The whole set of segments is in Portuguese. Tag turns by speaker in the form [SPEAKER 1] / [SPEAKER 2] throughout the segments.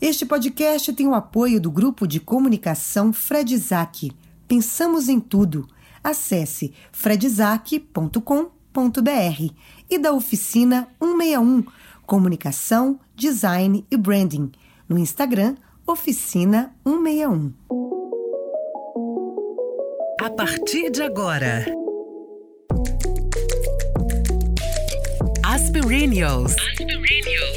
[SPEAKER 1] Este podcast tem o apoio do grupo de comunicação Fred Isaac. Pensamos em tudo. Acesse fredzak.com.br e da oficina 161 Comunicação, Design e Branding no Instagram Oficina 161.
[SPEAKER 2] A partir de agora, Aspirinios. Aspirinios.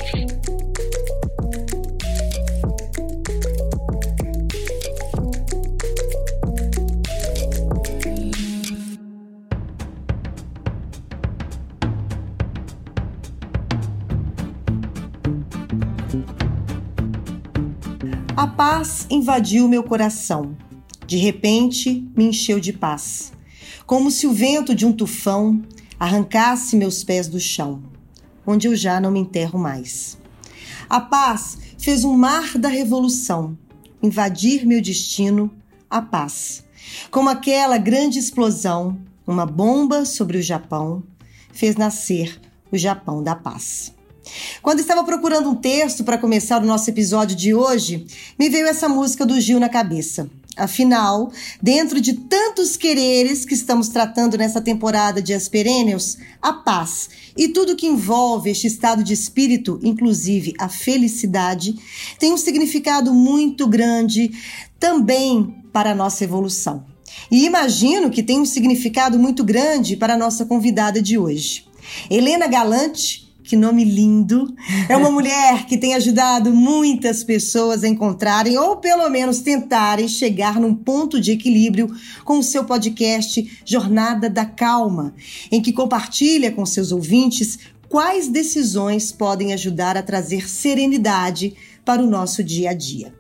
[SPEAKER 1] A paz invadiu meu coração. De repente, me encheu de paz, como se o vento de um tufão arrancasse meus pés do chão, onde eu já não me enterro mais. A paz fez um mar da revolução invadir meu destino, a paz. Como aquela grande explosão, uma bomba sobre o Japão, fez nascer o Japão da paz. Quando estava procurando um texto para começar o nosso episódio de hoje, me veio essa música do Gil na cabeça. Afinal, dentro de tantos quereres que estamos tratando nessa temporada de As Perennials, a paz e tudo que envolve este estado de espírito, inclusive a felicidade, tem um significado muito grande também para a nossa evolução. E imagino que tem um significado muito grande para a nossa convidada de hoje. Helena Galante que nome lindo! É uma mulher que tem ajudado muitas pessoas a encontrarem ou pelo menos tentarem chegar num ponto de equilíbrio com o seu podcast Jornada da Calma, em que compartilha com seus ouvintes quais decisões podem ajudar a trazer serenidade para o nosso dia a dia.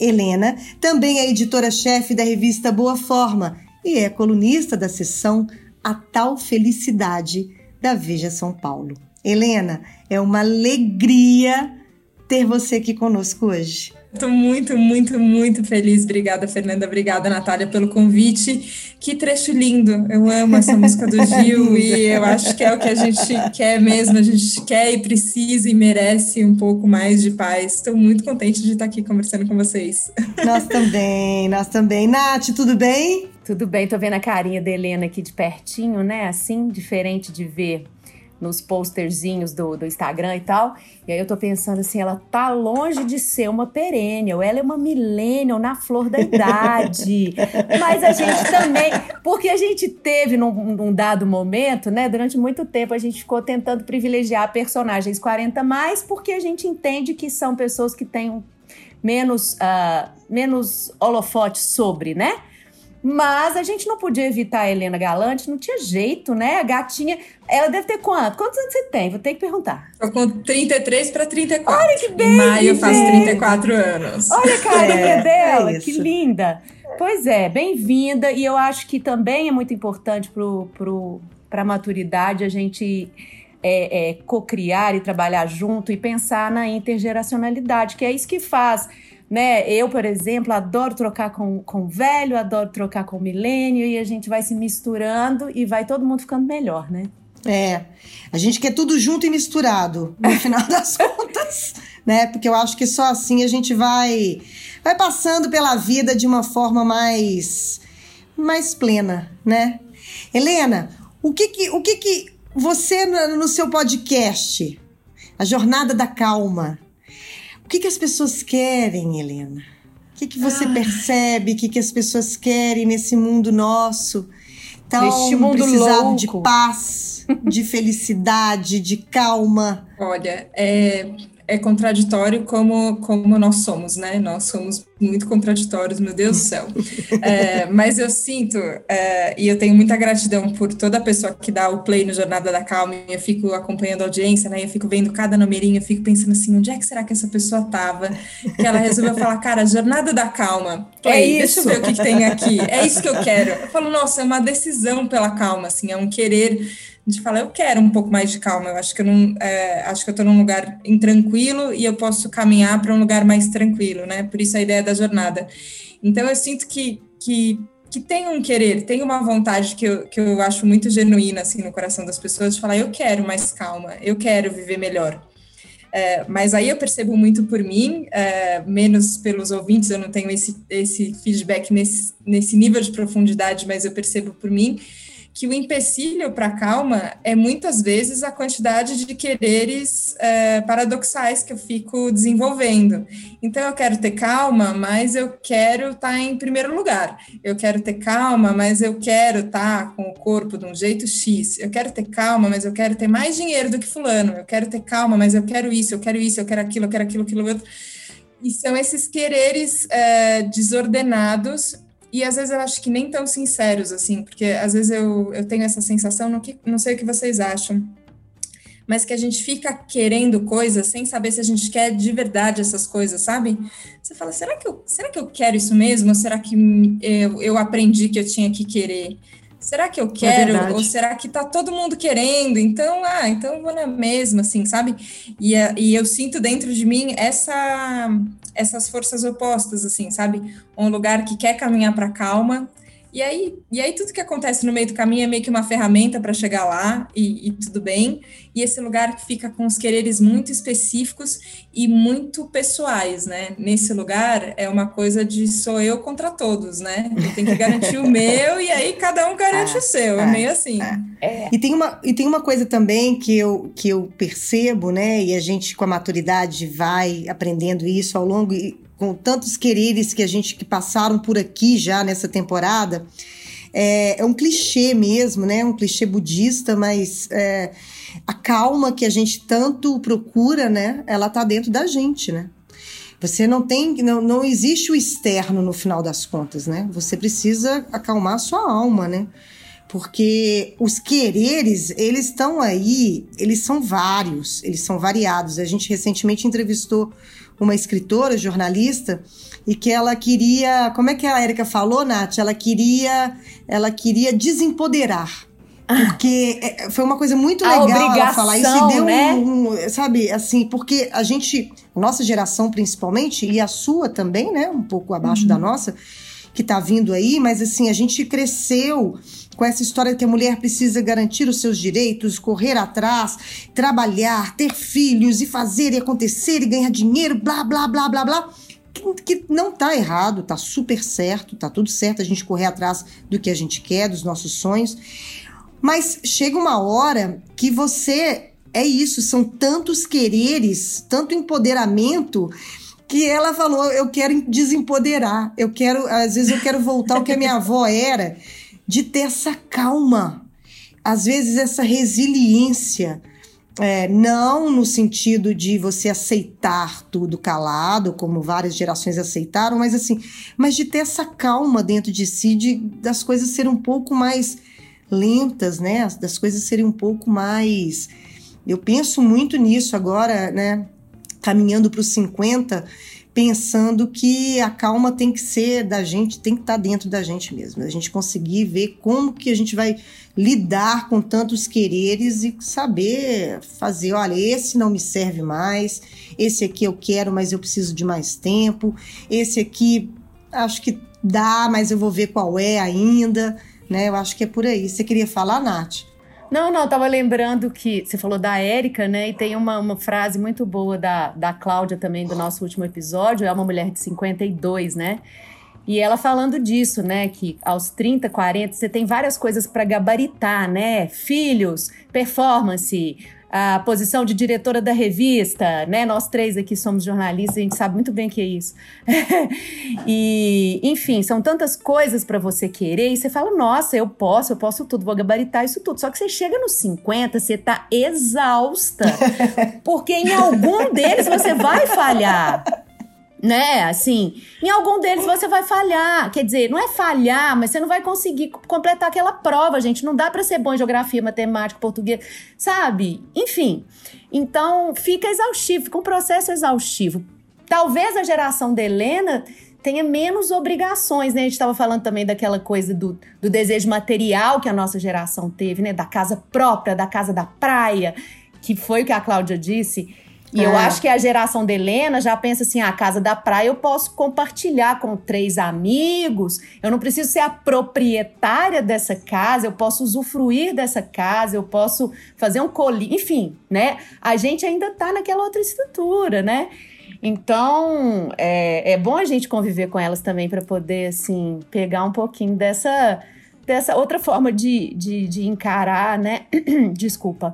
[SPEAKER 1] Helena também é editora-chefe da revista Boa Forma e é colunista da seção A Tal Felicidade da Veja São Paulo. Helena, é uma alegria ter você aqui conosco hoje.
[SPEAKER 3] Estou muito, muito, muito feliz. Obrigada, Fernanda. Obrigada, Natália, pelo convite. Que trecho lindo. Eu amo essa música do Gil e eu acho que é o que a gente quer mesmo. A gente quer e precisa e merece um pouco mais de paz. Estou muito contente de estar aqui conversando com vocês.
[SPEAKER 1] Nós também, nós também. Nath, tudo bem?
[SPEAKER 4] Tudo bem. Tô vendo a carinha da Helena aqui de pertinho, né? Assim, diferente de ver nos posterzinhos do, do Instagram e tal. E aí eu tô pensando assim, ela tá longe de ser uma perennial, ela é uma millennial na flor da idade. Mas a gente também, porque a gente teve num, num, dado momento, né, durante muito tempo a gente ficou tentando privilegiar personagens 40 mais, porque a gente entende que são pessoas que têm menos, uh, menos holofote sobre, né? Mas a gente não podia evitar a Helena Galante, não tinha jeito, né? A gatinha. Ela deve ter quanto? Quantos anos você tem? Vou ter que perguntar.
[SPEAKER 3] Tô com 33 para 34.
[SPEAKER 4] Olha que bem!
[SPEAKER 3] Em maio eu faço 34 anos.
[SPEAKER 4] Olha a carinha é, dela, é que linda. Pois é, bem-vinda. E eu acho que também é muito importante para pro, a maturidade a gente é, é, co-criar e trabalhar junto e pensar na intergeracionalidade, que é isso que faz né? Eu, por exemplo, adoro trocar com, com velho, adoro trocar com milênio, e a gente vai se misturando e vai todo mundo ficando melhor, né?
[SPEAKER 1] É, a gente quer tudo junto e misturado, no final das contas, né? Porque eu acho que só assim a gente vai vai passando pela vida de uma forma mais mais plena, né? Helena, o que que, o que, que você no seu podcast, a Jornada da Calma, o que, que as pessoas querem, Helena? O que, que você ah. percebe? O que, que as pessoas querem nesse mundo nosso? Tão Neste mundo precisado louco. de paz, de felicidade, de calma.
[SPEAKER 3] Olha, é, é contraditório como, como nós somos, né? Nós somos muito contraditórios, meu Deus do céu. É, mas eu sinto, é, e eu tenho muita gratidão por toda pessoa que dá o play no Jornada da Calma, e eu fico acompanhando a audiência, né? Eu fico vendo cada numerinho, eu fico pensando assim, onde é que será que essa pessoa tava? Que ela resolveu falar, cara, Jornada da Calma, é isso. deixa eu ver o que, que tem aqui. É isso que eu quero. Eu falo, nossa, é uma decisão pela calma, assim, é um querer de falar, eu quero um pouco mais de calma, eu acho que eu não, é, acho que eu estou num lugar intranquilo e eu posso caminhar para um lugar mais tranquilo, né? Por isso a ideia da jornada. Então eu sinto que, que, que tem um querer, tem uma vontade que eu, que eu acho muito genuína, assim, no coração das pessoas, de falar, eu quero mais calma, eu quero viver melhor. É, mas aí eu percebo muito por mim, é, menos pelos ouvintes, eu não tenho esse, esse feedback nesse, nesse nível de profundidade, mas eu percebo por mim que o empecilho para a calma é muitas vezes a quantidade de quereres é, paradoxais que eu fico desenvolvendo. Então, eu quero ter calma, mas eu quero estar tá em primeiro lugar. Eu quero ter calma, mas eu quero estar tá com o corpo de um jeito X. Eu quero ter calma, mas eu quero ter mais dinheiro do que Fulano. Eu quero ter calma, mas eu quero isso, eu quero isso, eu quero aquilo, eu quero aquilo, aquilo outro. E são esses quereres é, desordenados e às vezes eu acho que nem tão sinceros, assim, porque às vezes eu, eu tenho essa sensação, não, que, não sei o que vocês acham, mas que a gente fica querendo coisas sem saber se a gente quer de verdade essas coisas, sabe? Você fala, será que eu, será que eu quero isso mesmo? Ou será que eu, eu aprendi que eu tinha que querer? Será que eu é quero? É ou será que tá todo mundo querendo? Então, ah, então eu vou na mesma, assim, sabe? E, e eu sinto dentro de mim essa essas forças opostas, assim, sabe? Um lugar que quer caminhar para calma. E aí, e aí tudo que acontece no meio do caminho é meio que uma ferramenta para chegar lá e, e, tudo bem. E esse lugar que fica com os quereres muito específicos e muito pessoais, né? Nesse lugar é uma coisa de sou eu contra todos, né? Eu tenho que garantir o meu e aí cada um garante é, o seu. É, é meio assim.
[SPEAKER 1] É. E, tem uma, e tem uma coisa também que eu, que eu percebo, né? E a gente com a maturidade vai aprendendo isso ao longo com tantos quereres que a gente que passaram por aqui já nessa temporada, é, é um clichê mesmo, né? Um clichê budista, mas é, a calma que a gente tanto procura, né? Ela tá dentro da gente, né? Você não tem, não, não existe o externo no final das contas, né? Você precisa acalmar a sua alma, né? Porque os quereres, eles estão aí, eles são vários, eles são variados. A gente recentemente entrevistou uma escritora, jornalista, e que ela queria, como é que a Érica falou, Nath? Ela queria, ela queria desempoderar. Porque é, foi uma coisa muito legal ela falar isso e deu né? um, um, sabe, assim, porque a gente, nossa geração principalmente, e a sua também, né, um pouco abaixo uhum. da nossa, que tá vindo aí, mas assim, a gente cresceu com essa história que a mulher precisa garantir os seus direitos, correr atrás, trabalhar, ter filhos e fazer e acontecer e ganhar dinheiro, blá, blá, blá, blá, blá. Que, não tá errado, tá super certo, tá tudo certo a gente correr atrás do que a gente quer, dos nossos sonhos. Mas chega uma hora que você é isso, são tantos quereres, tanto empoderamento que ela falou, eu quero desempoderar, eu quero, às vezes eu quero voltar ao que a minha avó era, de ter essa calma, às vezes essa resiliência. É, não no sentido de você aceitar tudo calado, como várias gerações aceitaram, mas assim, mas de ter essa calma dentro de si, de das coisas serem um pouco mais lentas, né? Das coisas serem um pouco mais. Eu penso muito nisso agora, né? Caminhando para os 50, pensando que a calma tem que ser da gente, tem que estar tá dentro da gente mesmo. A gente conseguir ver como que a gente vai lidar com tantos quereres e saber fazer, olha, esse não me serve mais, esse aqui eu quero, mas eu preciso de mais tempo, esse aqui acho que dá, mas eu vou ver qual é ainda, né? Eu acho que é por aí. Você queria falar, Nath?
[SPEAKER 4] Não, não, tava lembrando que você falou da Érica, né? E tem uma, uma frase muito boa da, da Cláudia também, do nosso último episódio. É uma mulher de 52, né? E ela falando disso, né? Que aos 30, 40, você tem várias coisas para gabaritar, né? Filhos, performance, a posição de diretora da revista, né? Nós três aqui somos jornalistas, a gente sabe muito bem o que é isso. e, enfim, são tantas coisas para você querer e você fala: "Nossa, eu posso, eu posso tudo, vou gabaritar isso tudo". Só que você chega nos 50, você tá exausta. porque em algum deles você vai falhar né? Assim, em algum deles você vai falhar. Quer dizer, não é falhar, mas você não vai conseguir completar aquela prova, gente. Não dá para ser bom em geografia, matemática, português, sabe? Enfim. Então, fica exaustivo, fica um processo exaustivo. Talvez a geração da Helena tenha menos obrigações, né? A gente estava falando também daquela coisa do, do desejo material que a nossa geração teve, né? Da casa própria, da casa da praia, que foi o que a Cláudia disse. E é. eu acho que a geração da Helena já pensa assim: a casa da praia eu posso compartilhar com três amigos, eu não preciso ser a proprietária dessa casa, eu posso usufruir dessa casa, eu posso fazer um colinho, enfim, né? A gente ainda tá naquela outra estrutura, né? Então, é, é bom a gente conviver com elas também para poder, assim, pegar um pouquinho dessa, dessa outra forma de, de, de encarar, né? Desculpa.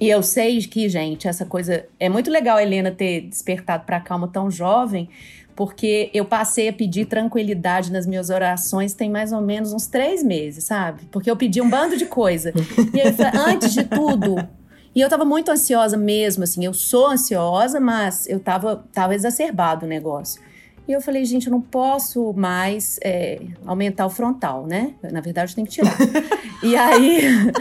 [SPEAKER 4] E eu sei que, gente, essa coisa. É muito legal a Helena ter despertado para a calma tão jovem, porque eu passei a pedir tranquilidade nas minhas orações tem mais ou menos uns três meses, sabe? Porque eu pedi um bando de coisa. E aí, antes de tudo, e eu tava muito ansiosa mesmo, assim, eu sou ansiosa, mas eu tava, tava exacerbado o negócio. E eu falei, gente, eu não posso mais é, aumentar o frontal, né? Na verdade, eu tenho que tirar. e aí,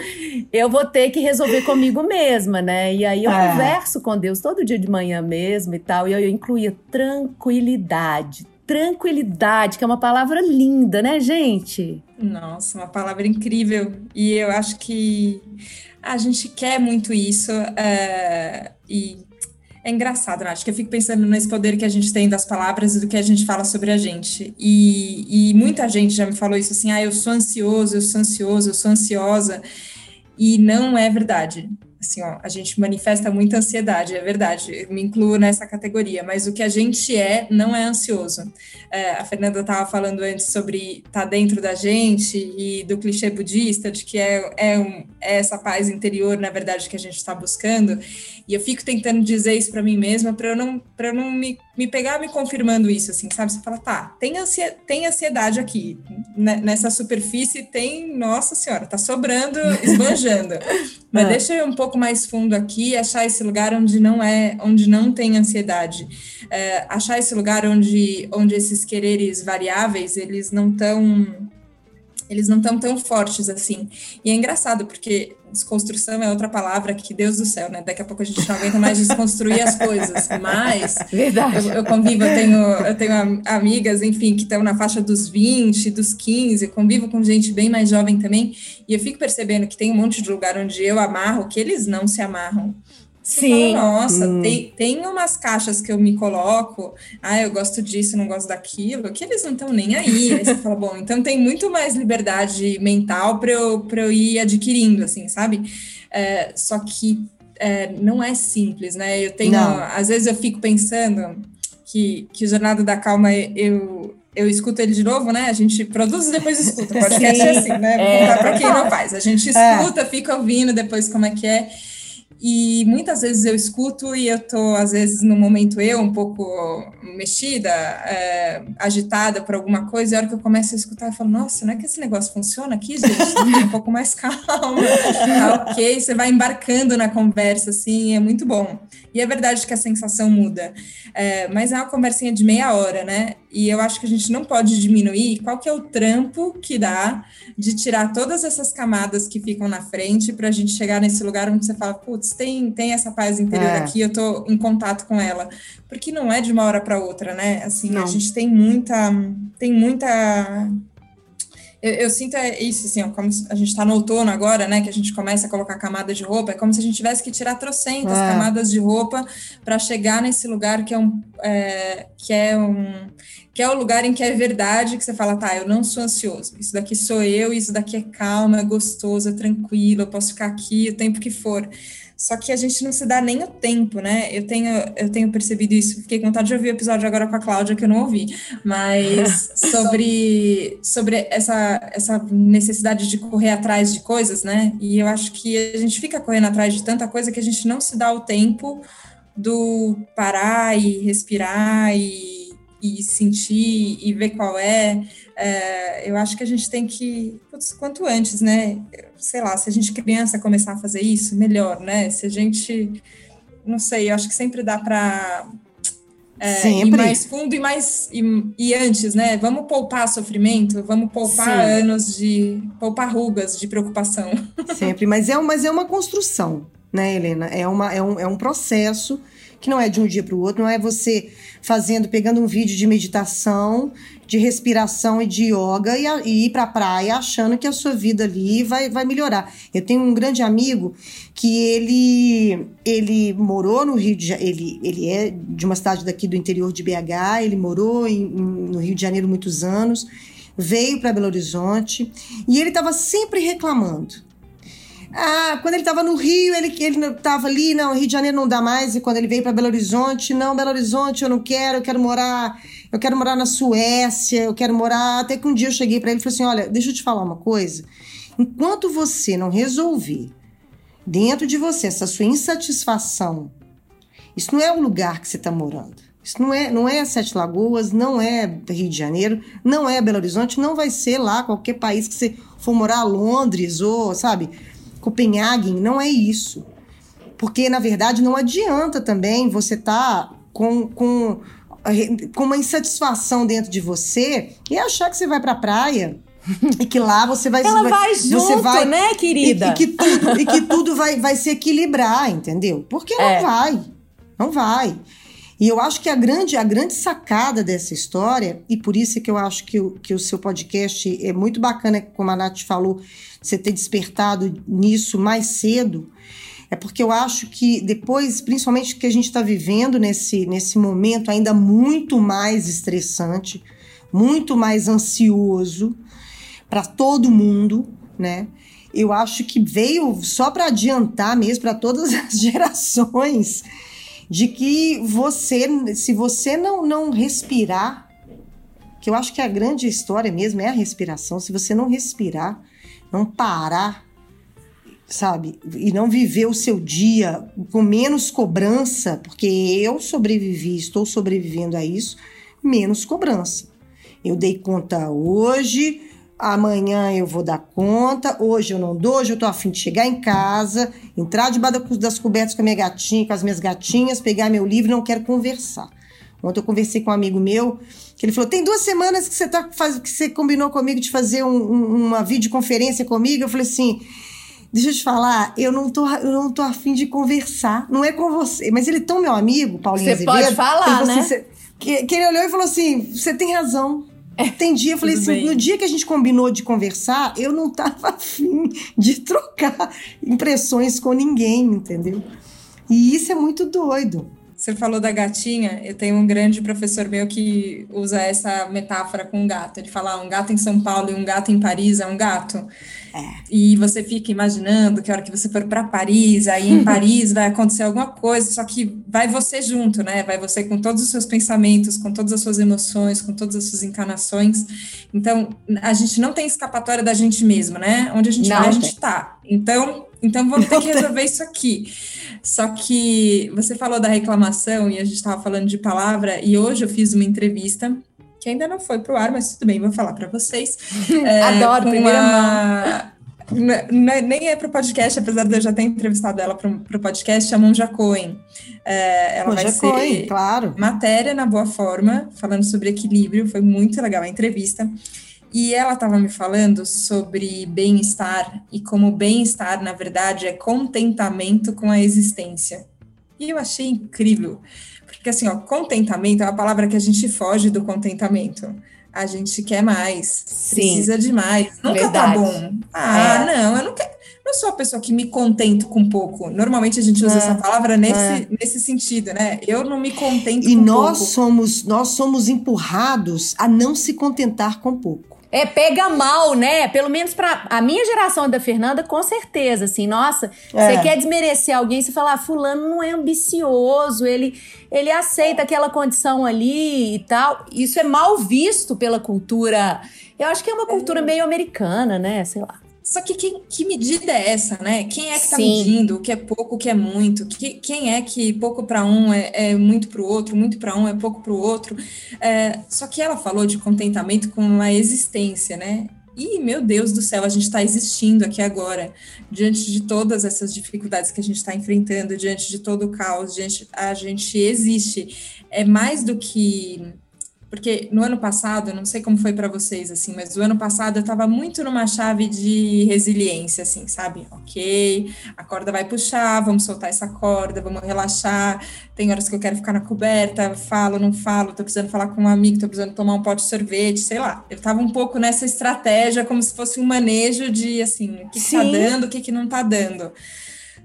[SPEAKER 4] eu vou ter que resolver comigo mesma, né? E aí, eu é. converso com Deus todo dia de manhã mesmo e tal. E eu incluía tranquilidade. Tranquilidade, que é uma palavra linda, né, gente?
[SPEAKER 3] Nossa, uma palavra incrível. E eu acho que a gente quer muito isso uh, e é engraçado, né? acho que eu fico pensando nesse poder que a gente tem das palavras e do que a gente fala sobre a gente. E, e muita gente já me falou isso assim: ah, eu sou ansioso, eu sou ansioso, eu sou ansiosa. E não é verdade assim, ó, a gente manifesta muita ansiedade, é verdade, eu me incluo nessa categoria, mas o que a gente é não é ansioso. É, a Fernanda estava falando antes sobre estar tá dentro da gente e do clichê budista, de que é, é, um, essa paz interior, na verdade, que a gente está buscando, e eu fico tentando dizer isso para mim mesma para eu não, eu não me, me pegar me confirmando isso, assim, sabe? Você fala, tá, tem, ansiedade, tem ansiedade aqui, nessa superfície tem, nossa senhora, tá sobrando, esbanjando, mas é. deixa eu um pouco pouco mais fundo aqui, achar esse lugar onde não é, onde não tem ansiedade, é, achar esse lugar onde, onde esses quereres variáveis eles não estão eles não estão tão fortes assim. E é engraçado, porque desconstrução é outra palavra que, Deus do céu, né? Daqui a pouco a gente não aguenta mais desconstruir as coisas. Mas
[SPEAKER 4] Verdade.
[SPEAKER 3] Eu, eu convivo, eu tenho, eu tenho amigas, enfim, que estão na faixa dos 20, dos 15, eu convivo com gente bem mais jovem também, e eu fico percebendo que tem um monte de lugar onde eu amarro que eles não se amarram.
[SPEAKER 4] Sim.
[SPEAKER 3] Fala, Nossa, hum. tem, tem umas caixas que eu me coloco, ah, eu gosto disso, não gosto daquilo, que eles não estão nem aí. Aí você fala, bom, então tem muito mais liberdade mental para eu, eu ir adquirindo, assim, sabe? É, só que é, não é simples, né? Eu tenho, não. às vezes eu fico pensando que, que o Jornada da Calma eu, eu escuto ele de novo, né? A gente produz e depois escuta. Podcast é assim, né? É, para quem não faz. A gente é. escuta, fica ouvindo depois como é que é. E muitas vezes eu escuto e eu tô, às vezes, no momento eu, um pouco mexida, é, agitada por alguma coisa, e a hora que eu começo a escutar, eu falo, nossa, não é que esse negócio funciona aqui, gente? um pouco mais calma. Tá ok, você vai embarcando na conversa, assim, é muito bom. E é verdade que a sensação muda. É, mas é uma conversinha de meia hora, né? E eu acho que a gente não pode diminuir qual que é o trampo que dá de tirar todas essas camadas que ficam na frente para a gente chegar nesse lugar onde você fala, putz, tem, tem essa paz interior é. aqui, eu estou em contato com ela. Porque não é de uma hora para outra, né? Assim, não. a gente tem muita, tem muita eu, eu, sinto é isso, assim, ó, como a gente está no outono agora, né, que a gente começa a colocar camada de roupa, é como se a gente tivesse que tirar trocentas é. camadas de roupa para chegar nesse lugar que é um, é, que é um, que é o lugar em que é verdade, que você fala, tá, eu não sou ansioso, isso daqui sou eu, isso daqui é calma, é gostoso, é tranquilo, eu posso ficar aqui o tempo que for. Só que a gente não se dá nem o tempo, né? Eu tenho, eu tenho percebido isso. Fiquei com vontade de ouvir o episódio agora com a Cláudia, que eu não ouvi. Mas sobre, sobre essa, essa necessidade de correr atrás de coisas, né? E eu acho que a gente fica correndo atrás de tanta coisa que a gente não se dá o tempo do parar e respirar e e sentir e ver qual é, é, eu acho que a gente tem que, putz, quanto antes, né? Sei lá, se a gente criança começar a fazer isso, melhor, né? Se a gente, não sei, eu acho que sempre dá para é, ir mais fundo e mais e, e, antes, né? Vamos poupar sofrimento, vamos poupar Sim. anos de poupar rugas de preocupação.
[SPEAKER 1] Sempre, mas é, mas é uma construção, né, Helena? É, uma, é, um, é um processo que não é de um dia para o outro, não é você fazendo, pegando um vídeo de meditação, de respiração e de yoga e, e ir para a praia achando que a sua vida ali vai, vai melhorar. Eu tenho um grande amigo que ele ele morou no Rio de Janeiro, ele, ele é de uma cidade daqui do interior de BH, ele morou em, em, no Rio de Janeiro muitos anos, veio para Belo Horizonte e ele estava sempre reclamando ah, quando ele estava no Rio, ele ele estava ali, não, Rio de Janeiro não dá mais. E quando ele veio para Belo Horizonte, não, Belo Horizonte eu não quero, eu quero morar, eu quero morar na Suécia, eu quero morar. Até que um dia eu cheguei para ele e falei assim: olha, deixa eu te falar uma coisa. Enquanto você não resolver dentro de você essa sua insatisfação, isso não é o lugar que você está morando. Isso não é, não é Sete Lagoas, não é Rio de Janeiro, não é Belo Horizonte, não vai ser lá qualquer país que você for morar, Londres ou, sabe, Copenhagen, não é isso. Porque, na verdade, não adianta também você estar tá com, com, com uma insatisfação dentro de você e achar que você vai para a praia e que lá você vai
[SPEAKER 4] ela
[SPEAKER 1] vai,
[SPEAKER 4] vai junto,
[SPEAKER 1] você vai,
[SPEAKER 4] né, querida?
[SPEAKER 1] E, e, que tudo e que tudo vai, vai se equilibrar, entendeu? Porque não é. vai, não vai. E eu acho que a grande a grande sacada dessa história e por isso é que eu acho que o, que o seu podcast é muito bacana, como a Nath falou, você ter despertado nisso mais cedo, é porque eu acho que depois, principalmente que a gente está vivendo nesse, nesse momento ainda muito mais estressante, muito mais ansioso para todo mundo, né? Eu acho que veio só para adiantar mesmo para todas as gerações de que você, se você não, não respirar, que eu acho que a grande história mesmo é a respiração, se você não respirar, não parar, sabe? E não viver o seu dia com menos cobrança, porque eu sobrevivi, estou sobrevivendo a isso, menos cobrança. Eu dei conta hoje, amanhã eu vou dar conta, hoje eu não dou, hoje eu tô afim de chegar em casa, entrar debaixo das cobertas com a minha gatinha, com as minhas gatinhas, pegar meu livro, não quero conversar. Ontem eu conversei com um amigo meu, que ele falou: tem duas semanas que você, tá, faz, que você combinou comigo de fazer um, um, uma videoconferência comigo. Eu falei assim. Deixa eu te falar, eu não tô, eu não tô afim de conversar. Não é com você. Mas ele é tão meu amigo, Paulinho
[SPEAKER 4] Você pode falar, assim, né? Assim,
[SPEAKER 1] que, que ele olhou e falou assim: você tem razão. Tem dia, eu falei assim, bem. no dia que a gente combinou de conversar, eu não tava afim de trocar impressões com ninguém, entendeu? E isso é muito doido.
[SPEAKER 3] Você falou da gatinha, eu tenho um grande professor meu que usa essa metáfora com um gato. Ele fala: ah, um gato em São Paulo e um gato em Paris é um gato. É. E você fica imaginando que a hora que você for para Paris, aí em Paris vai acontecer alguma coisa, só que vai você junto, né? Vai você com todos os seus pensamentos, com todas as suas emoções, com todas as suas encarnações. Então, a gente não tem escapatória da gente mesmo, né? Onde a gente não vai, a gente está. Então, então vamos ter que resolver isso aqui. Só que você falou da reclamação e a gente estava falando de palavra, e hoje eu fiz uma entrevista que ainda não foi para o ar, mas tudo bem, vou falar para vocês.
[SPEAKER 4] É, Adoro, primeira uma...
[SPEAKER 3] Nem é para o podcast, apesar de eu já ter entrevistado ela para o podcast, a Monja Cohen. É, ela Monja vai Cohen, ser
[SPEAKER 1] claro.
[SPEAKER 3] matéria na boa forma, falando sobre equilíbrio, foi muito legal a entrevista. E ela estava me falando sobre bem-estar e como bem-estar, na verdade, é contentamento com a existência. E eu achei incrível, porque assim, ó, contentamento é uma palavra que a gente foge do contentamento. A gente quer mais, Sim, precisa de mais, nunca tá verdade. tá bom. Ah, é. não, eu não quero não sou a pessoa que me contento com pouco. Normalmente a gente usa é, essa palavra nesse, é. nesse sentido, né? Eu não me contento
[SPEAKER 1] e
[SPEAKER 3] com
[SPEAKER 1] pouco. E nós somos nós somos empurrados a não se contentar com pouco.
[SPEAKER 4] É, pega mal, né? Pelo menos para a minha geração da Fernanda, com certeza, assim, nossa, é. você quer desmerecer alguém, você fala, ah, fulano não é ambicioso, ele, ele aceita aquela condição ali e tal. Isso é mal visto pela cultura. Eu acho que é uma cultura meio americana, né? Sei lá.
[SPEAKER 3] Só que, que, que medida é essa, né? Quem é que está medindo o que é pouco, o que é muito? Que, quem é que pouco para um é, é muito para o outro, muito para um é pouco para o outro? É, só que ela falou de contentamento com a existência, né? E, meu Deus do céu, a gente está existindo aqui agora, diante de todas essas dificuldades que a gente está enfrentando, diante de todo o caos, diante, a gente existe. É mais do que porque no ano passado, não sei como foi para vocês, assim, mas no ano passado eu estava muito numa chave de resiliência, assim, sabe? Ok, a corda vai puxar, vamos soltar essa corda, vamos relaxar. Tem horas que eu quero ficar na coberta, falo, não falo, tô precisando falar com um amigo, tô precisando tomar um pote de sorvete, sei lá. Eu estava um pouco nessa estratégia, como se fosse um manejo de, assim, o que, que tá dando, o que, que não tá dando.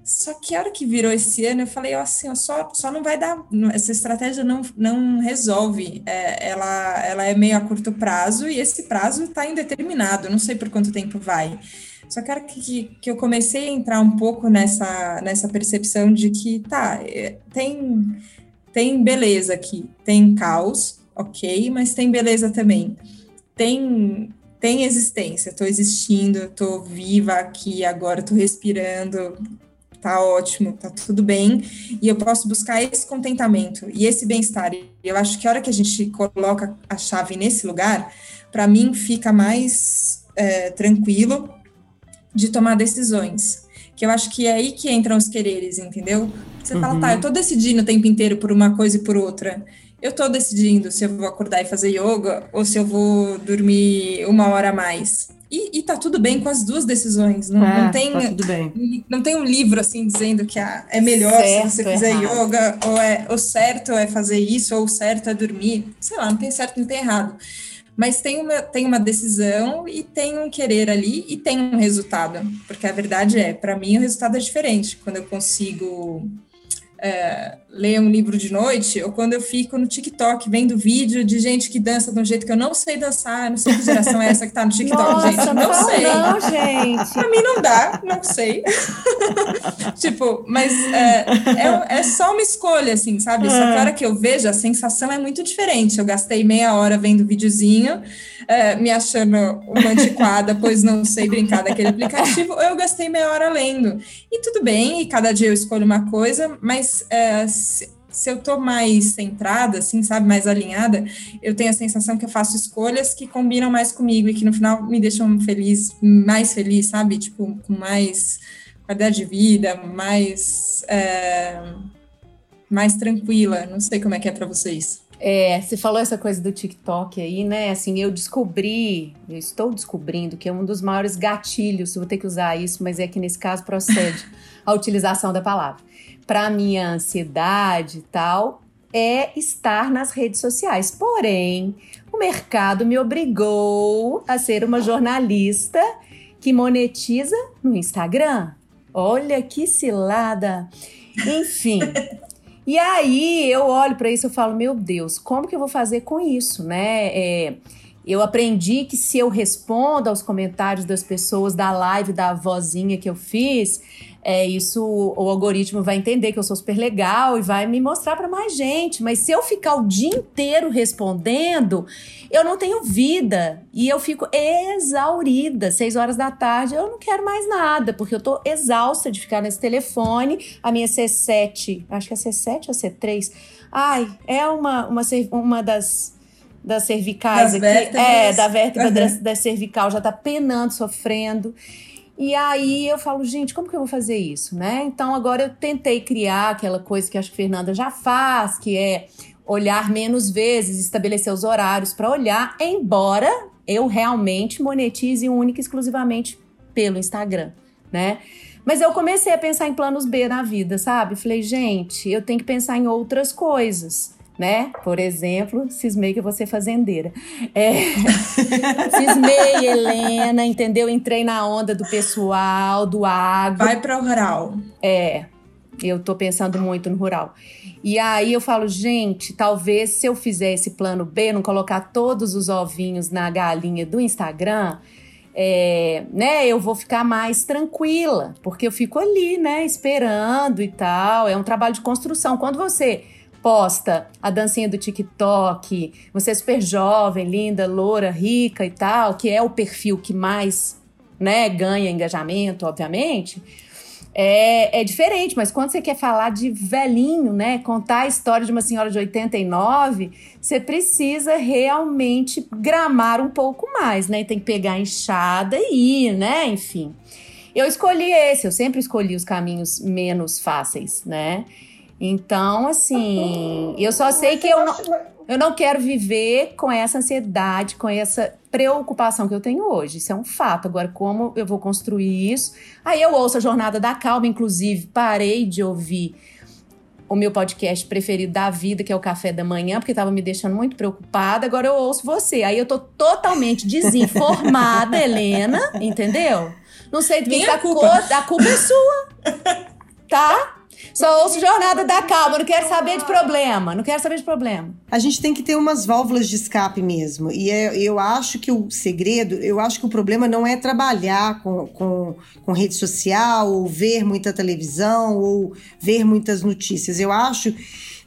[SPEAKER 3] Só que a hora que virou esse ano, eu falei assim, ó, só, só não vai dar, essa estratégia não, não resolve, é, ela, ela é meio a curto prazo e esse prazo está indeterminado, não sei por quanto tempo vai. Só que a hora que, que eu comecei a entrar um pouco nessa, nessa percepção de que, tá, é, tem, tem beleza aqui, tem caos, ok, mas tem beleza também. Tem tem existência, estou existindo, estou viva aqui agora, estou respirando, tá ótimo, tá tudo bem, e eu posso buscar esse contentamento e esse bem-estar. Eu acho que a hora que a gente coloca a chave nesse lugar, para mim fica mais é, tranquilo de tomar decisões. Que eu acho que é aí que entram os quereres, entendeu? Você uhum. fala, tá, eu tô decidindo o tempo inteiro por uma coisa e por outra. Eu tô decidindo se eu vou acordar e fazer yoga ou se eu vou dormir uma hora a mais. E, e tá tudo bem com as duas decisões. Não, não tem,
[SPEAKER 1] tá tudo bem.
[SPEAKER 3] não tem um livro assim dizendo que ah, é melhor certo, se você fizer errado. yoga, ou é o certo é fazer isso, ou o certo é dormir. Sei lá, não tem certo, não tem errado. Mas tem uma, tem uma decisão e tem um querer ali e tem um resultado. Porque a verdade é, para mim, o resultado é diferente. Quando eu consigo é, ler um livro de noite, ou quando eu fico no TikTok vendo vídeo de gente que dança de um jeito que eu não sei dançar, não sei que geração é essa que tá no TikTok,
[SPEAKER 4] Nossa,
[SPEAKER 3] gente. Não,
[SPEAKER 4] não
[SPEAKER 3] sei.
[SPEAKER 4] Não, gente.
[SPEAKER 3] pra mim não dá, não sei. tipo, mas é, é, é, só uma escolha, assim, sabe? Só que a hora que eu vejo, a sensação é muito diferente. Eu gastei meia hora vendo videozinho é, me achando uma antiquada, pois não sei brincar daquele aplicativo, ou eu gastei meia hora lendo. E tudo bem, e cada dia eu escolho uma coisa, mas é, se, se eu tô mais centrada, assim, sabe, mais alinhada, eu tenho a sensação que eu faço escolhas que combinam mais comigo e que no final me deixam feliz, mais feliz, sabe? Tipo, com mais qualidade de vida, mais. É, mais tranquila. Não sei como é que é para vocês.
[SPEAKER 4] É, você falou essa coisa do TikTok aí, né? Assim, eu descobri, eu estou descobrindo que é um dos maiores gatilhos, vou ter que usar isso, mas é que nesse caso procede a utilização da palavra. Para minha ansiedade e tal, é estar nas redes sociais. Porém, o mercado me obrigou a ser uma jornalista que monetiza no Instagram. Olha que cilada! Enfim, e aí eu olho para isso e falo, meu Deus, como que eu vou fazer com isso, né? É, eu aprendi que se eu respondo aos comentários das pessoas da live da vozinha que eu fiz, é, isso o algoritmo vai entender que eu sou super legal e vai me mostrar para mais gente. Mas se eu ficar o dia inteiro respondendo, eu não tenho vida e eu fico exaurida. Seis horas da tarde, eu não quero mais nada, porque eu tô exausta de ficar nesse telefone. A minha C7, acho que é C7 ou C3. Ai, é uma, uma, uma das das cervicais das aqui, vértebras. é, da vértebra uhum. da, da cervical já tá penando, sofrendo. E aí eu falo, gente, como que eu vou fazer isso, né? Então agora eu tentei criar aquela coisa que acho que a Fernanda já faz, que é olhar menos vezes, estabelecer os horários para olhar, embora eu realmente monetize única e exclusivamente pelo Instagram, né? Mas eu comecei a pensar em planos B na vida, sabe? Falei, gente, eu tenho que pensar em outras coisas né? Por exemplo, cismei que eu vou ser fazendeira. É, cismei, Helena, entendeu? Entrei na onda do pessoal, do agro.
[SPEAKER 3] Vai para o rural.
[SPEAKER 4] É, eu tô pensando muito no rural. E aí eu falo, gente, talvez se eu fizer esse plano B, não colocar todos os ovinhos na galinha do Instagram, é, né, eu vou ficar mais tranquila, porque eu fico ali, né, esperando e tal. É um trabalho de construção. Quando você posta a dancinha do TikTok, você é super jovem, linda, loura, rica e tal, que é o perfil que mais né, ganha engajamento, obviamente, é, é diferente, mas quando você quer falar de velhinho, né, contar a história de uma senhora de 89, você precisa realmente gramar um pouco mais, né? Tem que pegar a enxada e ir, né? Enfim. Eu escolhi esse, eu sempre escolhi os caminhos menos fáceis, né? Então, assim, eu só sei que eu não. Eu não quero viver com essa ansiedade, com essa preocupação que eu tenho hoje. Isso é um fato. Agora, como eu vou construir isso? Aí eu ouço a Jornada da Calma, inclusive, parei de ouvir o meu podcast preferido da vida, que é o Café da Manhã, porque estava me deixando muito preocupada. Agora eu ouço você. Aí eu tô totalmente desinformada, Helena, entendeu? Não sei do que, que a culpa. a culpa é sua. Tá? Só ouço Jornada da Calma, não quero saber de problema, não quero saber de problema.
[SPEAKER 1] A gente tem que ter umas válvulas de escape mesmo. E é, eu acho que o segredo, eu acho que o problema não é trabalhar com, com, com rede social, ou ver muita televisão, ou ver muitas notícias. Eu acho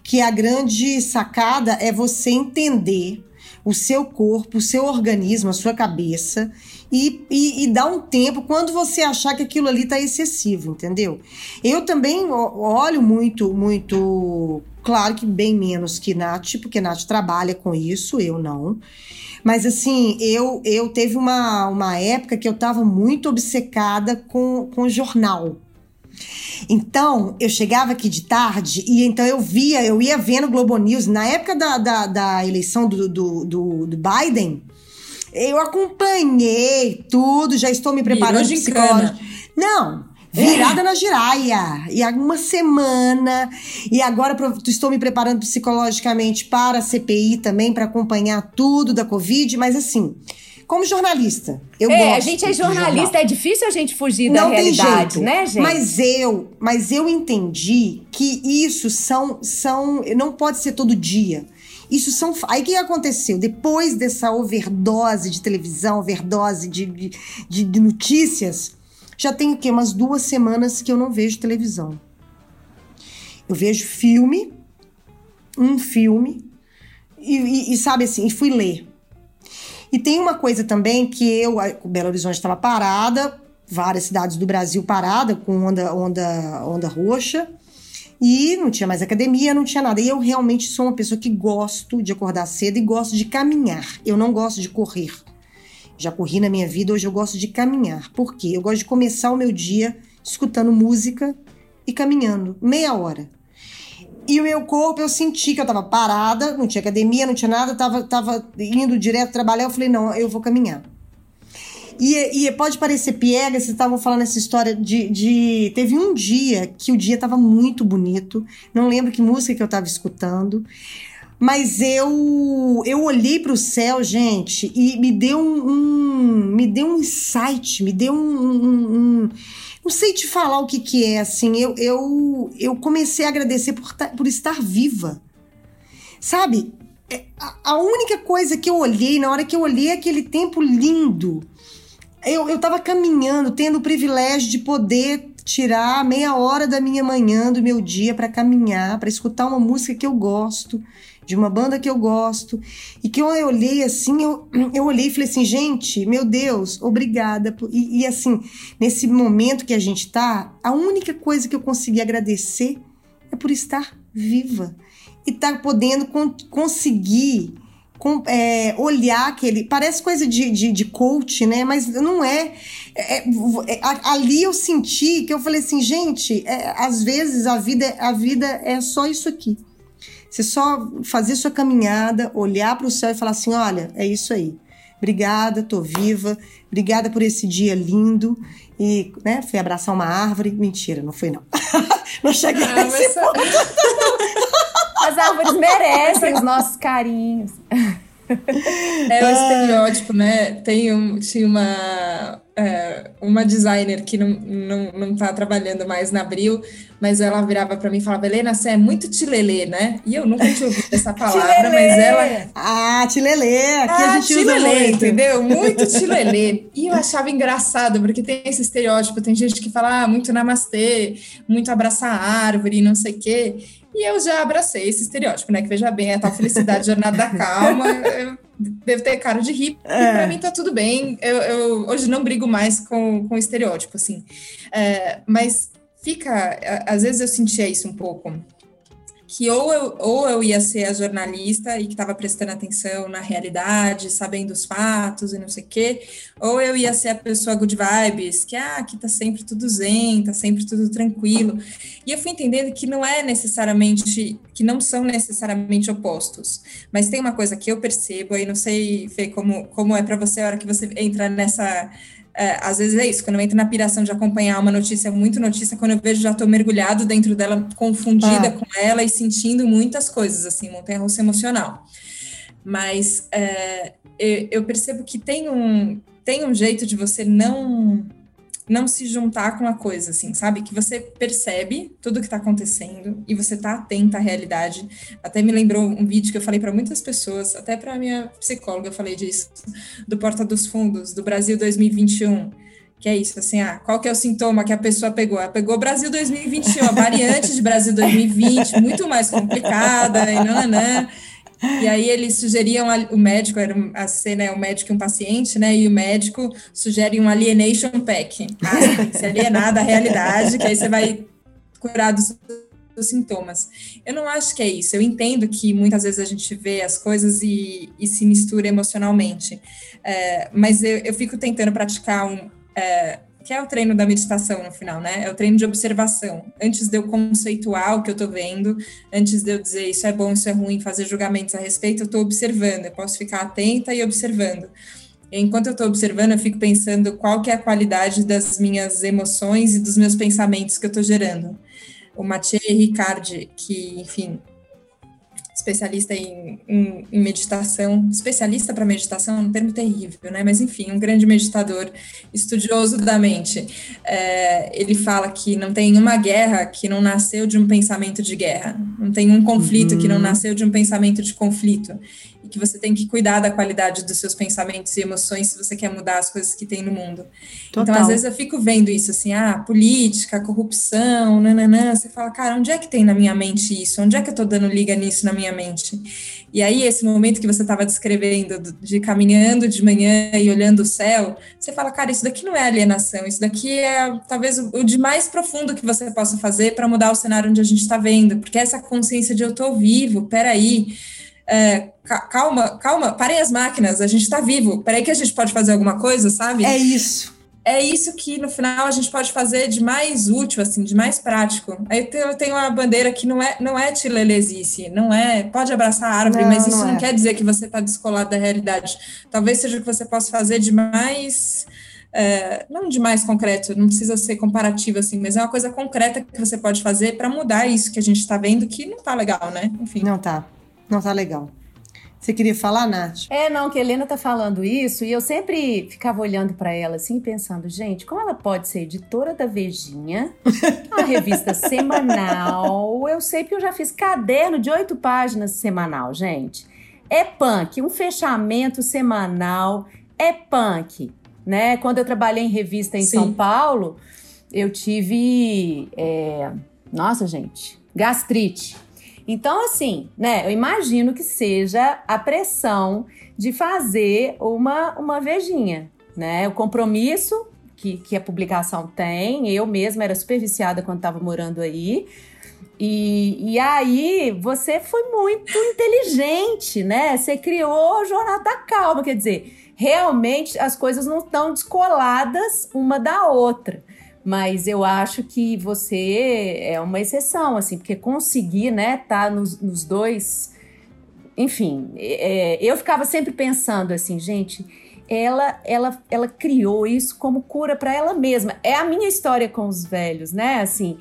[SPEAKER 1] que a grande sacada é você entender o seu corpo, o seu organismo, a sua cabeça e, e, e dar um tempo quando você achar que aquilo ali está excessivo, entendeu? Eu também olho muito, muito, claro que bem menos que Nath, porque Nath trabalha com isso, eu não. Mas assim, eu, eu teve uma, uma época que eu estava muito obcecada com, com jornal. Então, eu chegava aqui de tarde e então eu via, eu ia vendo Globo News. Na época da, da, da eleição do, do, do, do Biden, eu acompanhei tudo, já estou me preparando psicológico. Não, virada é. na giraia. E há uma semana. E agora estou me preparando psicologicamente para a CPI também, para acompanhar tudo da Covid. Mas assim, como jornalista, eu é, gosto.
[SPEAKER 4] A gente é jornalista, é difícil a gente fugir Não da realidade, jeito. né, gente?
[SPEAKER 1] Mas eu, mas eu entendi que isso são, são. Não pode ser todo dia. Isso são. Aí o que aconteceu? Depois dessa overdose de televisão, overdose de, de, de notícias, já tem o quê? Umas duas semanas que eu não vejo televisão. Eu vejo filme, um filme, e, e, e sabe assim, e fui ler. E tem uma coisa também que eu, Belo Horizonte estava parada, várias cidades do Brasil parada com onda, onda, onda roxa. E não tinha mais academia, não tinha nada. E eu realmente sou uma pessoa que gosto de acordar cedo e gosto de caminhar. Eu não gosto de correr. Já corri na minha vida, hoje eu gosto de caminhar. Por quê? Eu gosto de começar o meu dia escutando música e caminhando, meia hora. E o meu corpo, eu senti que eu tava parada, não tinha academia, não tinha nada, tava, tava indo direto trabalhar. Eu falei, não, eu vou caminhar. E, e pode parecer piega, vocês estavam falando essa história de, de. Teve um dia que o dia estava muito bonito. Não lembro que música que eu estava escutando. Mas eu eu olhei para o céu, gente, e me deu um, um, me deu um insight, me deu um, um, um, não sei te falar o que que é, assim, eu eu, eu comecei a agradecer por, por estar viva. Sabe? É, a única coisa que eu olhei, na hora que eu olhei aquele tempo lindo, eu, eu tava caminhando, tendo o privilégio de poder tirar meia hora da minha manhã, do meu dia, para caminhar, para escutar uma música que eu gosto, de uma banda que eu gosto. E que eu olhei assim, eu, eu olhei e falei assim, gente, meu Deus, obrigada. E, e assim, nesse momento que a gente tá, a única coisa que eu consegui agradecer é por estar viva e estar tá podendo con conseguir com, é, olhar aquele. Parece coisa de, de, de, coach, né? Mas não é. é, é ali eu senti que eu falei assim, gente, é, às vezes a vida, a vida é só isso aqui. Você só fazer sua caminhada, olhar para o céu e falar assim: olha, é isso aí. Obrigada, tô viva. Obrigada por esse dia lindo. E, né, fui abraçar uma árvore. Mentira, não foi não. não cheguei ah, nesse ponto.
[SPEAKER 4] As árvores merecem os nossos carinhos.
[SPEAKER 3] É o estereótipo, né? Tem um, tinha uma, é, uma designer que não, não, não tá trabalhando mais na Abril, mas ela virava para mim e falava, Helena, você é muito tilelê, né? E eu nunca tinha ouvido essa palavra, mas ela...
[SPEAKER 1] Ah, tilelê! Aqui ah, a gente tilelê, usa muito.
[SPEAKER 3] entendeu? Muito tilelê. E eu achava engraçado, porque tem esse estereótipo, tem gente que fala, ah, muito namastê, muito abraçar a árvore, não sei o quê. E eu já abracei esse estereótipo, né? Que veja bem, a tal felicidade, jornada da calma. Eu devo ter cara de hippie, é. e pra mim tá tudo bem. Eu, eu, hoje não brigo mais com, com estereótipo, assim. É, mas fica. Às vezes eu sentia isso um pouco. Que ou eu, ou eu ia ser a jornalista e que estava prestando atenção na realidade, sabendo os fatos e não sei o quê, ou eu ia ser a pessoa good vibes, que ah, aqui tá sempre tudo zen, tá sempre tudo tranquilo. E eu fui entendendo que não é necessariamente, que não são necessariamente opostos. Mas tem uma coisa que eu percebo, aí não sei, Fê, como, como é para você a hora que você entra nessa é, às vezes é isso, quando eu entro na piração de acompanhar uma notícia, muito notícia, quando eu vejo já estou mergulhado dentro dela, confundida ah. com ela e sentindo muitas coisas, assim, montanha-russa emocional. Mas é, eu, eu percebo que tem um, tem um jeito de você não não se juntar com a coisa, assim, sabe? Que você percebe tudo que tá acontecendo e você tá atenta à realidade. Até me lembrou um vídeo que eu falei para muitas pessoas, até para minha psicóloga eu falei disso, do Porta dos Fundos, do Brasil 2021. Que é isso, assim, ah, qual que é o sintoma que a pessoa pegou? Ela pegou Brasil 2021, a variante de Brasil 2020, muito mais complicada, e nananã. E aí eles sugeriam, o médico, era a cena é o médico e um paciente, né? E o médico sugere um alienation pack. Ah, se alienar da realidade, que aí você vai curar dos, dos, sintomas. Eu não acho que é isso. Eu entendo que muitas vezes a gente vê as coisas e, e se mistura emocionalmente. É, mas eu, eu, fico tentando praticar um. É, que é o treino da meditação no final, né? É o treino de observação. Antes de eu conceituar o que eu tô vendo, antes de eu dizer isso é bom, isso é ruim, fazer julgamentos a respeito, eu tô observando. Eu posso ficar atenta e observando. Enquanto eu estou observando, eu fico pensando qual que é a qualidade das minhas emoções e dos meus pensamentos que eu estou gerando. O Mathieu Ricard, que, enfim, especialista em, em, em meditação, especialista para meditação é um termo terrível, né? Mas enfim, um grande meditador, estudioso da mente. É, ele fala que não tem uma guerra que não nasceu de um pensamento de guerra, não tem um conflito uhum. que não uhum. nasceu de um pensamento de conflito e que você tem que cuidar da qualidade dos seus pensamentos e emoções se você quer mudar as coisas que tem no mundo. Total. Então, às vezes eu fico vendo isso assim, ah, política, corrupção, nananã, você fala, cara, onde é que tem na minha mente isso? Onde é que eu tô dando liga nisso na minha mente? E aí, esse momento que você estava descrevendo, de caminhando de manhã e olhando o céu, você fala, cara, isso daqui não é alienação, isso daqui é talvez o, o de mais profundo que você possa fazer para mudar o cenário onde a gente está vendo, porque essa consciência de eu tô vivo, peraí, é, calma, calma, parem as máquinas, a gente está vivo, peraí que a gente pode fazer alguma coisa, sabe?
[SPEAKER 1] É isso.
[SPEAKER 3] É isso que no final a gente pode fazer de mais útil, assim, de mais prático. Aí eu tenho uma bandeira que não é, não é tilelesice, não é, pode abraçar a árvore, não, mas isso não, não é. quer dizer que você está descolado da realidade. Talvez seja o que você possa fazer de mais é, não de mais concreto, não precisa ser comparativo assim, mas é uma coisa concreta que você pode fazer para mudar isso que a gente está vendo que não está legal, né?
[SPEAKER 1] Enfim. Não tá. Não tá legal. Você queria falar, Nath?
[SPEAKER 4] É, não, que a Helena tá falando isso e eu sempre ficava olhando para ela assim, pensando, gente, como ela pode ser editora da Vejinha, uma revista semanal? Eu sei porque eu já fiz caderno de oito páginas semanal, gente. É punk, um fechamento semanal é punk, né? Quando eu trabalhei em revista em Sim. São Paulo, eu tive, é... nossa, gente, gastrite então, assim, né, eu imagino que seja a pressão de fazer uma, uma vejinha, né? O compromisso que, que a publicação tem, eu mesma era super viciada quando estava morando aí. E, e aí você foi muito inteligente, né? Você criou o Jornal da Calma, quer dizer, realmente as coisas não estão descoladas uma da outra. Mas eu acho que você é uma exceção, assim, porque conseguir, né, tá nos, nos dois. Enfim, é, eu ficava sempre pensando assim, gente, ela, ela, ela criou isso como cura para ela mesma. É a minha história com os velhos, né? Assim,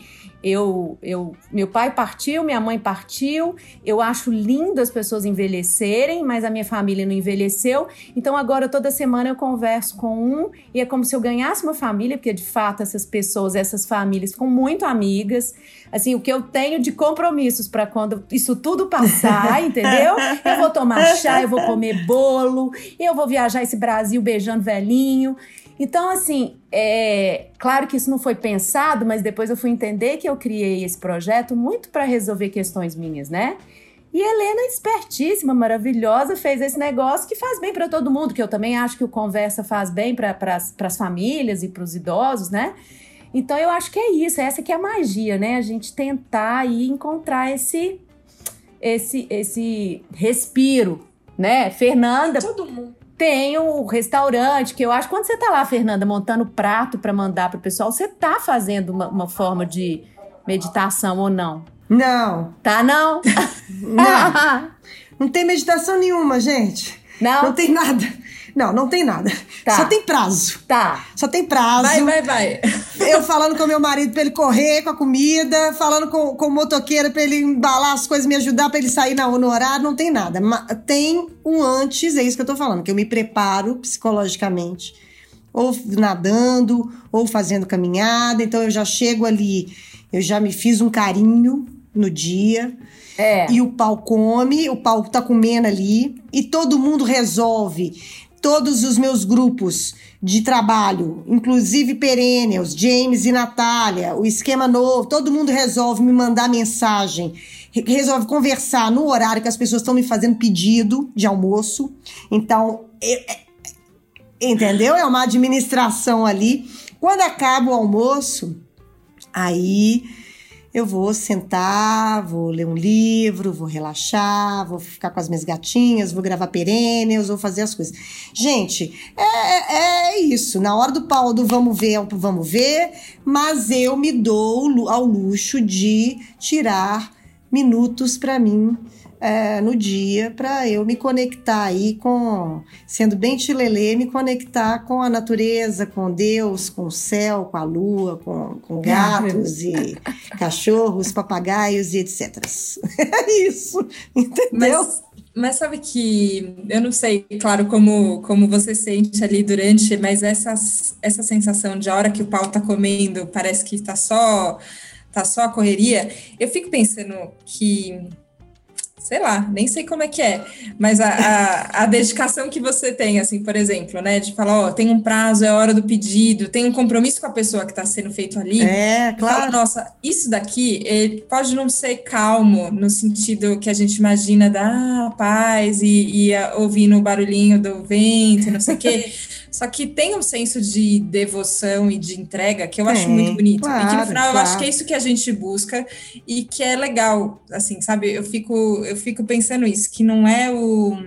[SPEAKER 4] eu, eu, meu pai partiu, minha mãe partiu. Eu acho lindo as pessoas envelhecerem, mas a minha família não envelheceu. Então agora toda semana eu converso com um e é como se eu ganhasse uma família, porque de fato essas pessoas, essas famílias ficam muito amigas. Assim, o que eu tenho de compromissos para quando isso tudo passar, entendeu? Eu vou tomar chá, eu vou comer bolo, eu vou viajar esse Brasil beijando velhinho. Então, assim, é claro que isso não foi pensado, mas depois eu fui entender que eu criei esse projeto muito para resolver questões minhas, né? E Helena, espertíssima, maravilhosa, fez esse negócio que faz bem para todo mundo, que eu também acho que o Conversa faz bem para as famílias e para os idosos, né? Então eu acho que é isso, essa que é a magia, né? A gente tentar aí encontrar esse esse, esse respiro, né? Fernanda.
[SPEAKER 3] Todo mundo.
[SPEAKER 4] Tem o restaurante, que eu acho, quando você tá lá, Fernanda, montando prato para mandar pro pessoal, você tá fazendo uma, uma forma de meditação ou não?
[SPEAKER 1] Não.
[SPEAKER 4] Tá, não?
[SPEAKER 1] Não. não tem meditação nenhuma, gente.
[SPEAKER 4] Não?
[SPEAKER 1] Não tem nada. Não, não tem nada.
[SPEAKER 4] Tá.
[SPEAKER 1] Só tem prazo.
[SPEAKER 4] Tá.
[SPEAKER 1] Só tem prazo.
[SPEAKER 3] Vai, vai, vai.
[SPEAKER 1] Eu falando com meu marido pra ele correr com a comida, falando com, com o motoqueiro pra ele embalar as coisas, me ajudar pra ele sair na, no horário, não tem nada. Tem um antes, é isso que eu tô falando, que eu me preparo psicologicamente. Ou nadando, ou fazendo caminhada. Então eu já chego ali, eu já me fiz um carinho no dia.
[SPEAKER 4] É.
[SPEAKER 1] E o pau come, o pau tá comendo ali, e todo mundo resolve. Todos os meus grupos de trabalho, inclusive Perennials, James e Natália, o esquema novo, todo mundo resolve me mandar mensagem, re- resolve conversar no horário que as pessoas estão me fazendo pedido de almoço. Então, entendeu? É uma administração ali. Quando acaba o almoço, aí eu vou sentar, vou ler um livro, vou relaxar, vou ficar com as minhas gatinhas, vou gravar perennials, vou fazer as coisas. Gente, é, é isso. Na hora do pau do vamos ver, é vamos ver, mas eu me dou ao luxo de tirar minutos para mim é, no dia para eu me conectar aí com, sendo bem chilelê, me conectar com a natureza, com Deus, com o céu, com a lua, com, com gatos e cachorros, papagaios e etc. É isso, entendeu?
[SPEAKER 3] Mas, mas sabe que eu não sei, claro, como, como você sente ali durante, mas essa, essa sensação de a hora que o pau tá comendo, parece que tá só, tá só a correria. Eu fico pensando que, sei lá, nem sei como é que é, mas a, a, a dedicação que você tem, assim, por exemplo, né, de falar, ó, tem um prazo, é hora do pedido, tem um compromisso com a pessoa que está sendo feito ali.
[SPEAKER 1] É,
[SPEAKER 3] Fala,
[SPEAKER 1] claro.
[SPEAKER 3] nossa, isso daqui ele pode não ser calmo no sentido que a gente imagina da ah, paz e, e a- ouvindo o barulhinho do vento, não sei o quê. Só que tem um senso de devoção e de entrega que eu acho
[SPEAKER 1] Tem,
[SPEAKER 3] muito bonito. e que
[SPEAKER 1] claro,
[SPEAKER 3] no final eu acho
[SPEAKER 1] claro.
[SPEAKER 3] que é isso que a gente busca e que é legal, assim, sabe? Eu fico, eu fico pensando isso, que não é o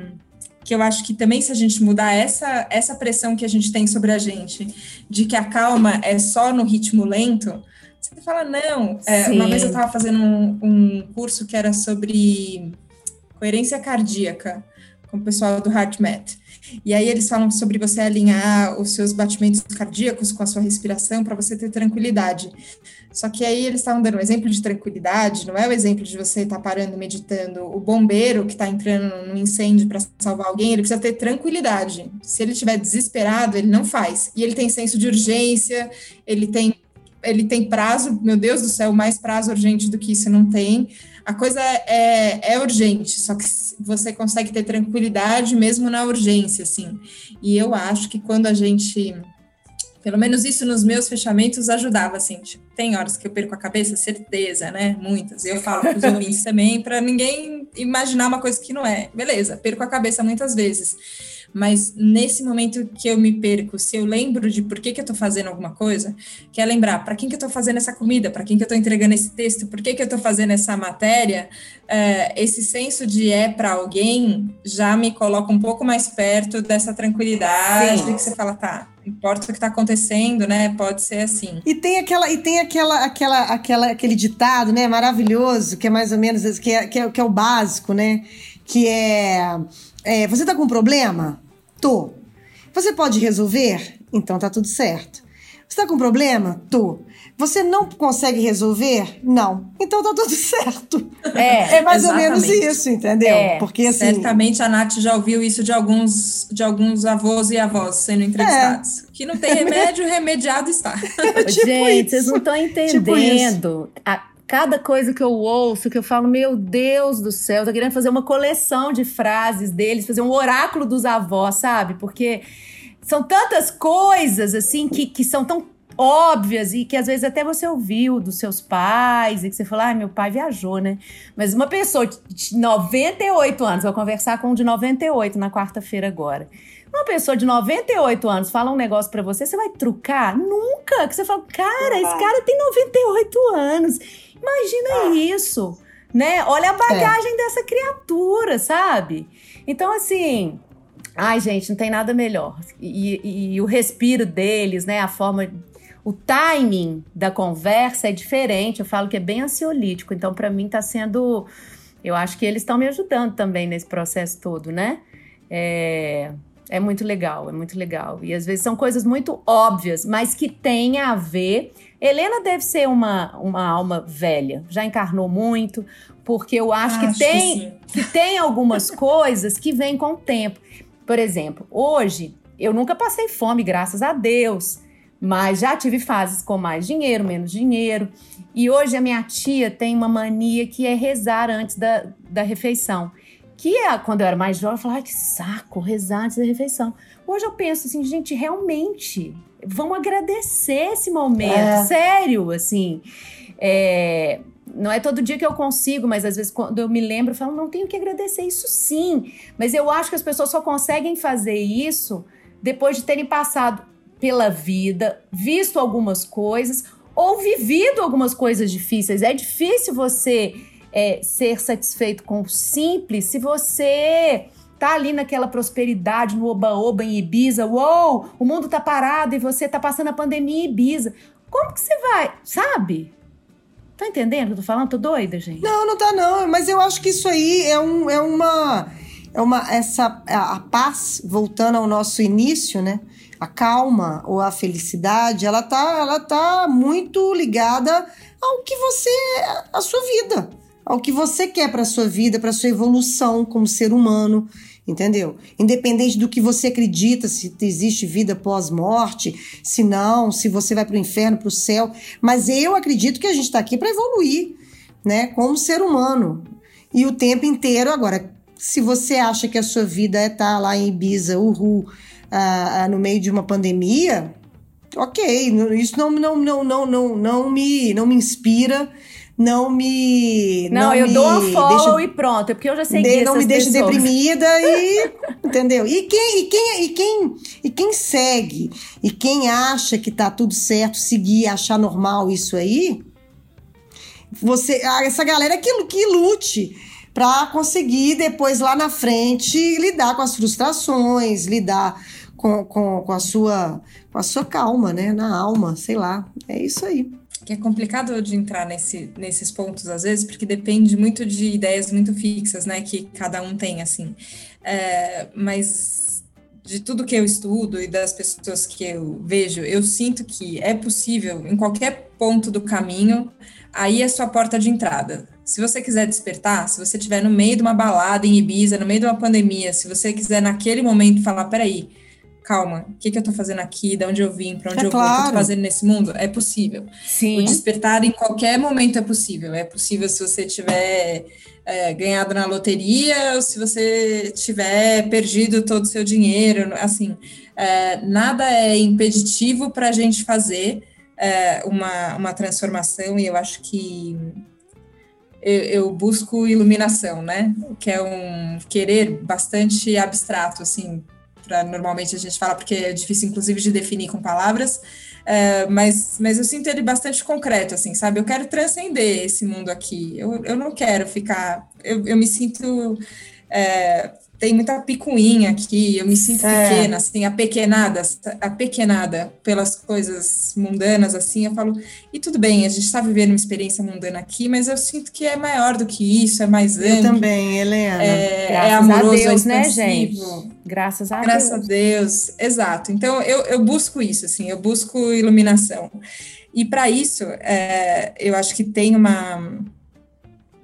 [SPEAKER 3] que eu acho que também se a gente mudar essa, essa pressão que a gente tem sobre a gente, de que a calma é só no ritmo lento, você fala, não. É, uma vez eu estava fazendo um, um curso que era sobre coerência cardíaca com o pessoal do HeartMath. E aí eles falam sobre você alinhar os seus batimentos cardíacos com a sua respiração para você ter tranquilidade. Só que aí eles estavam dando um exemplo de tranquilidade, não é o exemplo de você estar parando meditando. O bombeiro que está entrando num incêndio para salvar alguém, ele precisa ter tranquilidade. Se ele estiver desesperado, ele não faz. E ele tem senso de urgência, ele tem ele tem prazo, meu Deus do céu, mais prazo urgente do que isso não tem. A coisa é, é urgente, só que você consegue ter tranquilidade mesmo na urgência, assim. E eu acho que quando a gente pelo menos isso nos meus fechamentos ajudava, assim. Tipo, tem horas que eu perco a cabeça, certeza, né? Muitas. Eu falo para os ouvintes também, para ninguém imaginar uma coisa que não é. Beleza, perco a cabeça muitas vezes. Mas nesse momento que eu me perco, se eu lembro de por que, que eu tô fazendo alguma coisa, que é lembrar para quem que eu tô fazendo essa comida, para quem que eu tô entregando esse texto, por que, que eu tô fazendo essa matéria, é, esse senso de é para alguém já me coloca um pouco mais perto dessa tranquilidade,
[SPEAKER 4] Sim.
[SPEAKER 3] que você fala, tá, importa o que está acontecendo, né? Pode ser assim.
[SPEAKER 1] E tem aquela e tem aquela, aquela, aquela aquele ditado, né, maravilhoso, que é mais ou menos que é, que é, que é o básico, né? Que é, é você tá com um problema? Tô. Você pode resolver? Então tá tudo certo. Você tá com um problema? Tô. Você não consegue resolver? Não. Então tá tudo certo.
[SPEAKER 4] É,
[SPEAKER 1] É mais ou menos
[SPEAKER 3] exatamente.
[SPEAKER 1] isso, entendeu?
[SPEAKER 4] É,
[SPEAKER 1] Porque assim.
[SPEAKER 3] Certamente a Nath já ouviu isso de alguns, de alguns avós e avós sendo entrevistados. Que não tem remédio, remediado está.
[SPEAKER 1] tipo
[SPEAKER 4] Gente,
[SPEAKER 1] isso.
[SPEAKER 4] vocês não estão entendendo. A- cada coisa que eu ouço, que eu falo, meu Deus do céu, tô querendo fazer uma coleção de frases deles, fazer um oráculo dos avós, sabe? Porque são tantas coisas, assim, que, que são tão óbvias e que às vezes até você ouviu dos seus pais e que você falou, ah, meu pai viajou, né? Mas uma pessoa de 98 anos, vou conversar com um de 98 na quarta-feira agora. Uma pessoa de 98 anos fala um negócio pra você, você vai trucar? Nunca! Que você fala, cara, esse cara tem 98 anos. Imagina isso. né? Olha a bagagem é. dessa criatura, sabe? Então, assim, ai, gente, não tem nada melhor. E, e, e o respiro deles, né? A forma o timing da conversa é diferente. Eu falo que é bem ansiolítico. Então, para mim, está sendo. Eu acho que eles estão me ajudando também nesse processo todo, né? É, é muito legal, é muito legal. E às vezes são coisas muito óbvias, mas que têm a ver. Helena deve ser uma, uma alma velha, já encarnou muito, porque eu acho, acho que, tem, que, que tem algumas coisas que vêm com o tempo. Por exemplo, hoje eu nunca passei fome, graças a Deus. Mas já tive fases com mais dinheiro, menos dinheiro. E hoje a minha tia tem uma mania que é rezar antes da, da refeição. Que é, quando eu era mais jovem, eu falava, que saco, rezar antes da refeição. Hoje eu penso assim, gente, realmente, vamos agradecer esse momento, é. sério, assim. É, não é todo dia que eu consigo, mas às vezes quando eu me lembro, eu falo, não tenho que agradecer isso sim. Mas eu acho que as pessoas só conseguem fazer isso depois de terem passado pela vida, visto algumas coisas ou vivido algumas coisas difíceis. É difícil você é, ser satisfeito com o simples se você tá ali naquela prosperidade, no oba-oba em Ibiza, uou, o mundo tá parado e você tá passando a pandemia em Ibiza. Como que você vai, sabe? Tá entendendo o que eu tô falando? Tô doida, gente?
[SPEAKER 1] Não, não tá não, mas eu acho que isso aí é, um, é uma... É uma essa a, a paz voltando ao nosso início, né? a calma ou a felicidade, ela tá, ela tá muito ligada ao que você, a sua vida, ao que você quer para sua vida, para sua evolução como ser humano, entendeu? Independente do que você acredita, se existe vida pós-morte, se não, se você vai para o inferno, para o céu, mas eu acredito que a gente está aqui para evoluir, né, como ser humano. E o tempo inteiro agora, se você acha que a sua vida é estar tá lá em Ibiza, uhul, no meio de uma pandemia, ok, isso não, não, não, não, não, não, me, não me inspira, não me.
[SPEAKER 4] Não,
[SPEAKER 1] não
[SPEAKER 4] eu
[SPEAKER 1] me
[SPEAKER 4] dou um follow deixa, e pronto, é porque eu já sei
[SPEAKER 1] de, Não me deixa deprimida e. entendeu? E quem, e, quem, e, quem, e quem segue, e quem acha que tá tudo certo, seguir, achar normal isso aí, você, essa galera que, que lute para conseguir depois lá na frente lidar com as frustrações, lidar com, com, com, a sua, com a sua calma, né? Na alma, sei lá. É isso aí.
[SPEAKER 3] Que é complicado de entrar nesse, nesses pontos, às vezes, porque depende muito de ideias muito fixas, né? Que cada um tem, assim. É, mas de tudo que eu estudo e das pessoas que eu vejo, eu sinto que é possível, em qualquer ponto do caminho, aí é sua porta de entrada. Se você quiser despertar, se você estiver no meio de uma balada em Ibiza, no meio de uma pandemia, se você quiser naquele momento falar, peraí, calma, o que, que eu tô fazendo aqui, de onde eu vim, para onde é eu claro. vou, o que eu tô fazendo nesse mundo, é possível.
[SPEAKER 4] Sim.
[SPEAKER 3] O despertar em qualquer momento é possível. É possível se você tiver é, ganhado na loteria ou se você tiver perdido todo o seu dinheiro. Assim, é, nada é impeditivo para a gente fazer é, uma, uma transformação e eu acho que eu, eu, busco iluminação, né? Que é um querer bastante abstrato, assim, pra, normalmente a gente fala, porque é difícil, inclusive, de definir com palavras, é, mas, mas eu sinto ele bastante concreto, assim, sabe? Eu quero transcender esse mundo aqui, eu, eu não quero ficar. Eu, eu me sinto. É, tem muita picuinha aqui, eu me sinto é. pequena, assim, apequenada, apequenada pelas coisas mundanas, assim, eu falo, e tudo bem, a gente está vivendo uma experiência mundana aqui, mas eu sinto que é maior do que isso, é mais amplo.
[SPEAKER 1] Eu também, Helena.
[SPEAKER 3] É, Graças é amoroso, a Deus, é né, gente?
[SPEAKER 4] Graças a
[SPEAKER 3] Graças
[SPEAKER 4] Deus.
[SPEAKER 3] a Deus, exato. Então, eu, eu busco isso, assim, eu busco iluminação. E para isso, é, eu acho que tem uma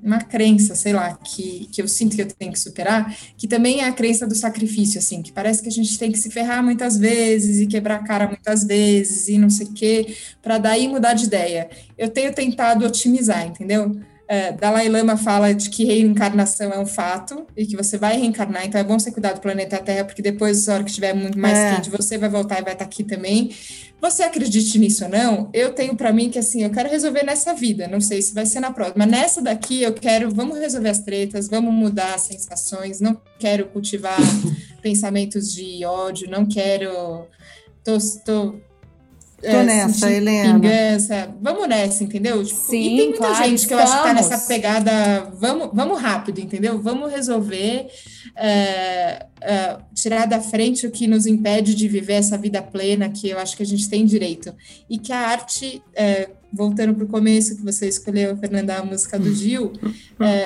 [SPEAKER 3] uma crença, sei lá, que, que eu sinto que eu tenho que superar, que também é a crença do sacrifício, assim, que parece que a gente tem que se ferrar muitas vezes e quebrar a cara muitas vezes e não sei o quê, para daí mudar de ideia. Eu tenho tentado otimizar, entendeu? É, Dalai Lama fala de que reencarnação é um fato e que você vai reencarnar, então é bom você cuidar do planeta Terra, porque depois, na hora que estiver muito mais é. quente, você vai voltar e vai estar aqui também. Você acredite nisso ou não, eu tenho para mim que assim, eu quero resolver nessa vida, não sei se vai ser na próxima, mas nessa daqui eu quero, vamos resolver as tretas, vamos mudar as sensações, não quero cultivar pensamentos de ódio, não quero. Tô, tô
[SPEAKER 1] Tô é, nessa, Helena.
[SPEAKER 3] Vingança. Vamos nessa, entendeu? Tipo, Sim, e tem muita claro, gente que eu acho que tá nessa pegada. Vamos, vamos rápido, entendeu? Vamos resolver. É, é, tirar da frente o que nos impede de viver essa vida plena que eu acho que a gente tem direito. E que a arte, voltando para o começo que você escolheu, Fernanda, a música do Gil,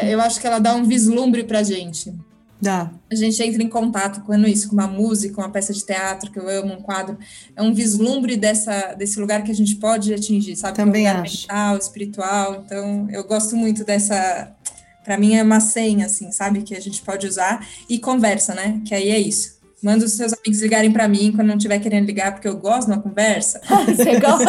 [SPEAKER 3] eu acho que ela dá um vislumbre para a gente.
[SPEAKER 1] Dá.
[SPEAKER 3] A gente entra em contato com isso, com uma música, uma peça de teatro que eu amo, um quadro. É um vislumbre dessa, desse lugar que a gente pode atingir, sabe?
[SPEAKER 1] Também
[SPEAKER 3] um lugar
[SPEAKER 1] acho.
[SPEAKER 3] mental, espiritual. Então, eu gosto muito dessa. Para mim é uma senha, assim, sabe? Que a gente pode usar. E conversa, né? Que aí é isso. Manda os seus amigos ligarem para mim quando não estiver querendo ligar, porque eu gosto de uma conversa.
[SPEAKER 4] Você gosta?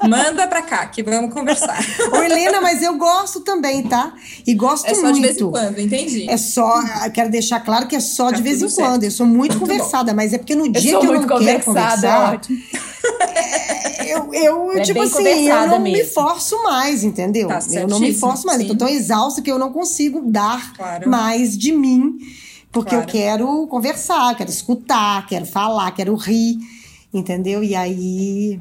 [SPEAKER 3] Manda para cá, que vamos conversar.
[SPEAKER 1] Ô, Helena, mas eu gosto também, tá? E gosto muito. É só
[SPEAKER 3] muito. de vez em quando, entendi.
[SPEAKER 1] É só, quero deixar claro que é só tá de vez em certo. quando. Eu sou muito, muito conversada, bom. mas é porque no dia eu que eu não quero conversar... É eu, eu é tipo assim, eu não mesmo. me forço mais, entendeu? Tá eu não me forço mais. Sim. Eu tô tão exausta que eu não consigo dar claro. mais de mim porque claro. eu quero conversar, quero escutar, quero falar, quero rir, entendeu? E aí.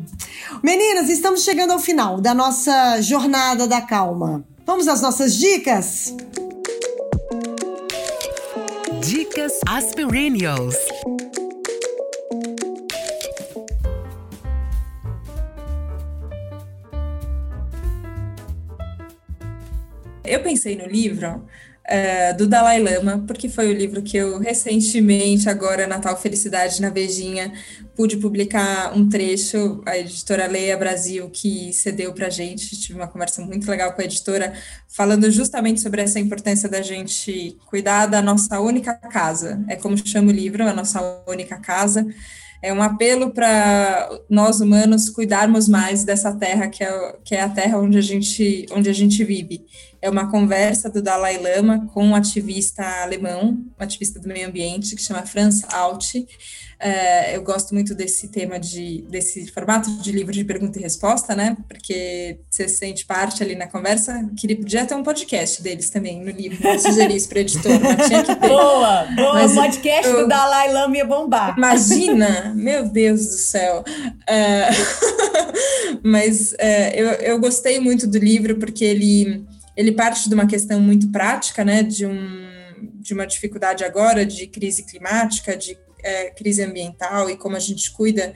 [SPEAKER 1] Meninas, estamos chegando ao final da nossa jornada da calma. Vamos às nossas dicas?
[SPEAKER 2] Dicas Aspirinios.
[SPEAKER 3] Eu pensei no livro uh, do Dalai Lama, porque foi o livro que eu recentemente, agora Natal Felicidade na Vejinha, pude publicar um trecho, a editora Leia Brasil, que cedeu para a gente, tive uma conversa muito legal com a editora, falando justamente sobre essa importância da gente cuidar da nossa única casa, é como chama o livro, a nossa única casa, é um apelo para nós humanos cuidarmos mais dessa terra que é, que é a terra onde a gente onde a gente vive. É uma conversa do Dalai Lama com um ativista alemão, um ativista do meio ambiente que chama Franz Alt. É, eu gosto muito desse tema de desse formato de livro de pergunta e resposta, né? Porque você sente parte ali na conversa. Queria podia ter um podcast deles também no livro. Não sugeri isso para editor, mas tinha que ter.
[SPEAKER 4] Boa, boa. Mas, podcast eu, do Dalai Lama ia bombar.
[SPEAKER 3] Imagina, meu Deus do céu. É, mas é, eu, eu gostei muito do livro porque ele ele parte de uma questão muito prática, né? De um de uma dificuldade agora de crise climática, de é, crise ambiental e como a gente cuida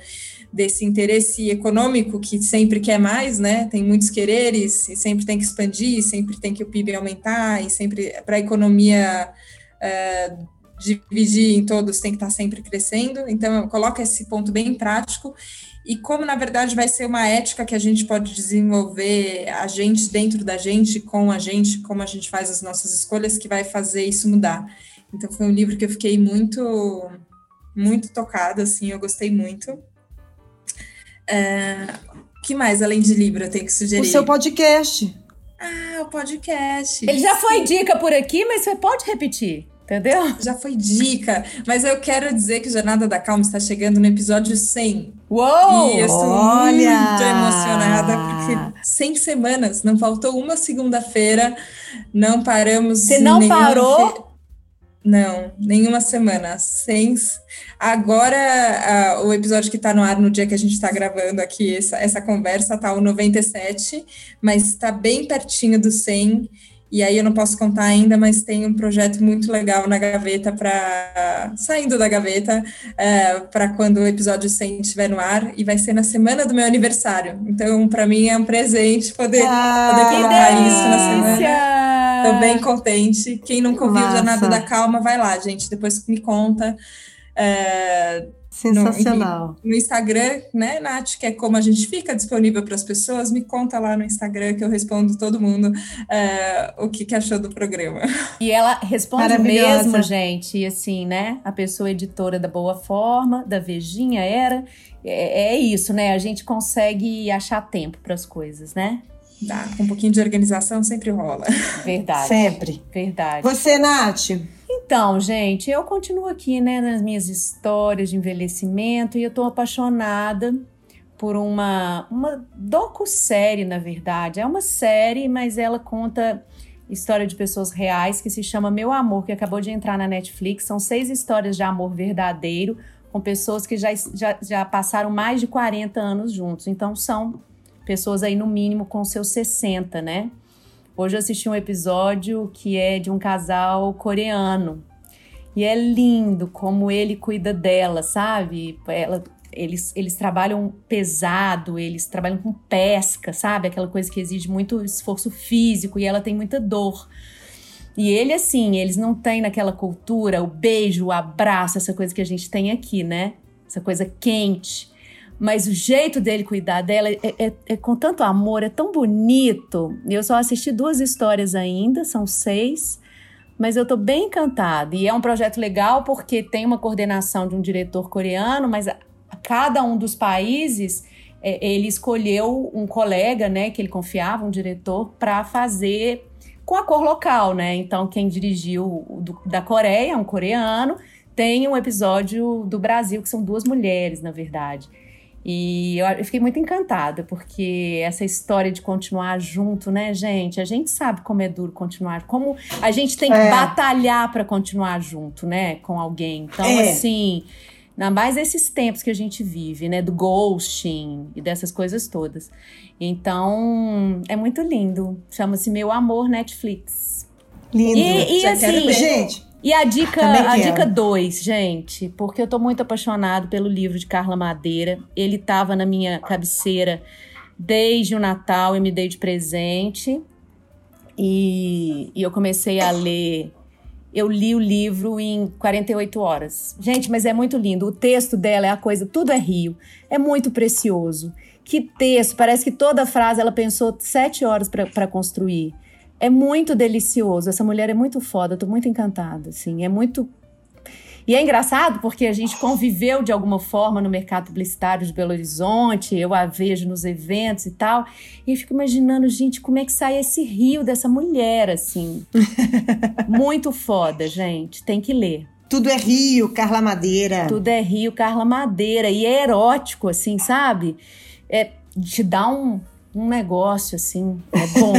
[SPEAKER 3] desse interesse econômico que sempre quer mais, né? Tem muitos quereres e sempre tem que expandir, sempre tem que o PIB aumentar e sempre para a economia é, dividir em todos tem que estar tá sempre crescendo. Então, coloca esse ponto bem prático e como na verdade vai ser uma ética que a gente pode desenvolver a gente dentro da gente, com a gente, como a gente faz as nossas escolhas que vai fazer isso mudar. Então foi um livro que eu fiquei muito muito tocada, assim, eu gostei muito. É, que mais, além de livro, eu tenho que sugerir?
[SPEAKER 1] O seu podcast.
[SPEAKER 3] Ah, o podcast.
[SPEAKER 4] Ele já foi dica por aqui, mas você pode repetir, entendeu?
[SPEAKER 3] Já foi dica, mas eu quero dizer que Jornada da Calma está chegando no episódio 100.
[SPEAKER 4] Uou!
[SPEAKER 3] E eu estou Olha! muito emocionada, porque 100 semanas, não faltou uma segunda-feira, não paramos...
[SPEAKER 4] Você não parou? Fe...
[SPEAKER 3] Não, nenhuma semana. Sem. Agora, uh, o episódio que está no ar no dia que a gente está gravando aqui, essa, essa conversa, está o 97, mas está bem pertinho do 100. E aí eu não posso contar ainda, mas tem um projeto muito legal na gaveta para saindo da gaveta é, para quando o episódio 100 estiver no ar e vai ser na semana do meu aniversário. Então, para mim é um presente poder, ah, poder colocar isso na semana. Tô bem contente. Quem nunca ouviu Massa. Jornada da Calma, vai lá, gente. Depois me conta. É,
[SPEAKER 1] Sensacional.
[SPEAKER 3] No, no, Instagram, né, Nath, que é como a gente fica disponível para as pessoas, me conta lá no Instagram que eu respondo todo mundo é, o que, que, achou do programa.
[SPEAKER 4] E ela responde mesmo, gente, e assim, né? A pessoa editora da Boa Forma, da Vejinha era. É, é isso, né? A gente consegue achar tempo para as coisas, né?
[SPEAKER 3] Com um pouquinho de organização sempre rola.
[SPEAKER 4] Verdade.
[SPEAKER 1] Sempre.
[SPEAKER 4] Verdade.
[SPEAKER 1] Você, Nath?
[SPEAKER 4] Então, gente, eu continuo aqui, né, nas minhas histórias de envelhecimento e eu tô apaixonada por uma, uma docu-série, na verdade. É uma série, mas ela conta história de pessoas reais que se chama Meu Amor, que acabou de entrar na Netflix. São seis histórias de amor verdadeiro com pessoas que já, já, já passaram mais de 40 anos juntos. Então são pessoas aí no mínimo com seus 60, né? Hoje eu assisti um episódio que é de um casal coreano. E é lindo como ele cuida dela, sabe? Ela, eles, eles trabalham pesado, eles trabalham com pesca, sabe? Aquela coisa que exige muito esforço físico e ela tem muita dor. E ele, assim, eles não têm naquela cultura o beijo, o abraço, essa coisa que a gente tem aqui, né? Essa coisa quente. Mas o jeito dele cuidar dela é, é, é com tanto amor, é tão bonito. Eu só assisti duas histórias ainda, são seis, mas eu tô bem encantada. E é um projeto legal porque tem uma coordenação de um diretor coreano, mas a, a cada um dos países é, ele escolheu um colega, né, que ele confiava, um diretor, para fazer com a cor local, né? Então, quem dirigiu do, da Coreia, um coreano, tem um episódio do Brasil, que são duas mulheres, na verdade. E eu, fiquei muito encantada, porque essa história de continuar junto, né, gente? A gente sabe como é duro continuar, como a gente tem que é. batalhar para continuar junto, né, com alguém. Então, é. assim, Ainda mais esses tempos que a gente vive, né? Do ghosting e dessas coisas todas. Então, é muito lindo. Chama-se Meu Amor Netflix.
[SPEAKER 1] Lindo.
[SPEAKER 4] E, e assim,
[SPEAKER 1] gente.
[SPEAKER 4] E a dica, a dica 2, gente, porque eu tô muito apaixonado pelo livro de Carla Madeira. Ele tava na minha cabeceira desde o Natal e me dei de presente. E, e eu comecei a ler eu li o livro em 48 horas. Gente, mas é muito lindo. O texto dela é a coisa, tudo é rio. É muito precioso. Que texto, parece que toda frase ela pensou sete horas para construir. É muito delicioso. Essa mulher é muito foda, eu tô muito encantada, assim. É muito e é engraçado porque a gente conviveu de alguma forma no mercado publicitário de Belo Horizonte, eu a vejo nos eventos e tal, e eu fico imaginando, gente, como é que sai esse rio dessa mulher, assim. Muito foda, gente. Tem que ler.
[SPEAKER 1] Tudo é Rio, Carla Madeira.
[SPEAKER 4] Tudo é Rio, Carla Madeira. E é erótico, assim, sabe? É, te dá um, um negócio, assim. É bom.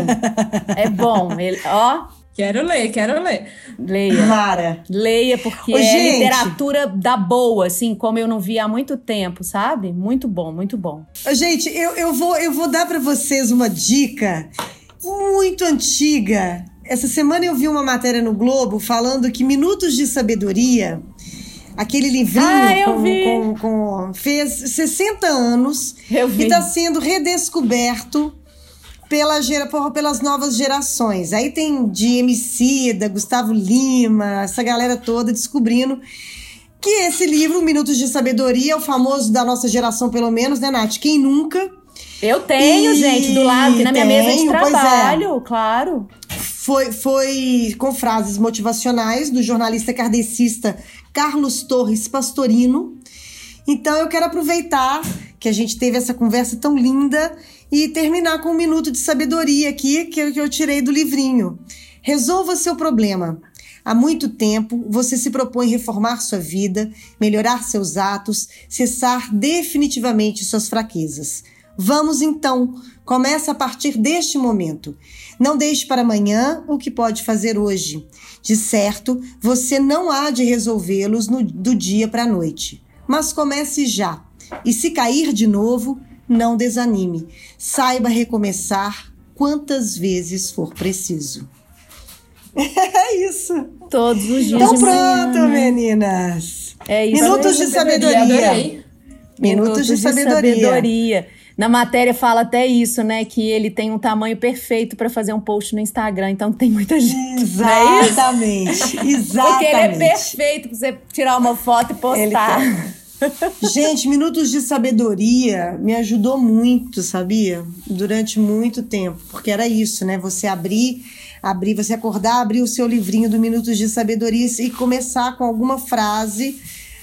[SPEAKER 4] é bom. Ele, ó,
[SPEAKER 3] Quero ler, quero ler.
[SPEAKER 4] Leia.
[SPEAKER 1] Mara.
[SPEAKER 4] Leia, porque Ô, é gente. literatura da boa, assim, como eu não vi há muito tempo, sabe? Muito bom, muito bom.
[SPEAKER 1] Ô, gente, eu, eu, vou, eu vou dar para vocês uma dica muito antiga. Essa semana eu vi uma matéria no Globo falando que Minutos de Sabedoria, aquele livrinho
[SPEAKER 4] ah,
[SPEAKER 1] com, com, com, fez 60 anos e está sendo redescoberto pela, por, pelas novas gerações. Aí tem de da Gustavo Lima, essa galera toda descobrindo que esse livro, Minutos de Sabedoria, é o famoso da nossa geração, pelo menos, né, Nath? Quem nunca?
[SPEAKER 4] Eu tenho, e... gente, do lado, aqui na minha tenho, mesa de é. trabalho, é. claro.
[SPEAKER 1] Foi, foi com frases motivacionais do jornalista kardecista Carlos Torres Pastorino. Então eu quero aproveitar que a gente teve essa conversa tão linda e terminar com um minuto de sabedoria aqui que eu, tirei do livrinho. Resolva seu problema. Há muito tempo você se propõe reformar sua vida, melhorar seus atos, cessar definitivamente suas fraquezas. Vamos então, começa a partir deste momento. Não deixe para amanhã o que pode fazer hoje. De certo, você não há de resolvê-los do dia para a noite. Mas comece já. E se cair de novo, não desanime. Saiba recomeçar quantas vezes for preciso. É isso.
[SPEAKER 4] Todos os dias.
[SPEAKER 1] Então pronto, meninas.
[SPEAKER 4] É isso.
[SPEAKER 1] Minutos de sabedoria. Minutos, Minutos de, de sabedoria. sabedoria.
[SPEAKER 4] Na matéria fala até isso, né? Que ele tem um tamanho perfeito para fazer um post no Instagram, então tem muita gente.
[SPEAKER 1] Exatamente. É Exatamente.
[SPEAKER 4] Porque ele é perfeito para você tirar uma foto e postar.
[SPEAKER 1] Gente, Minutos de Sabedoria me ajudou muito, sabia? Durante muito tempo, porque era isso, né? Você abrir, abrir, você acordar, abrir o seu livrinho do Minutos de Sabedoria e começar com alguma frase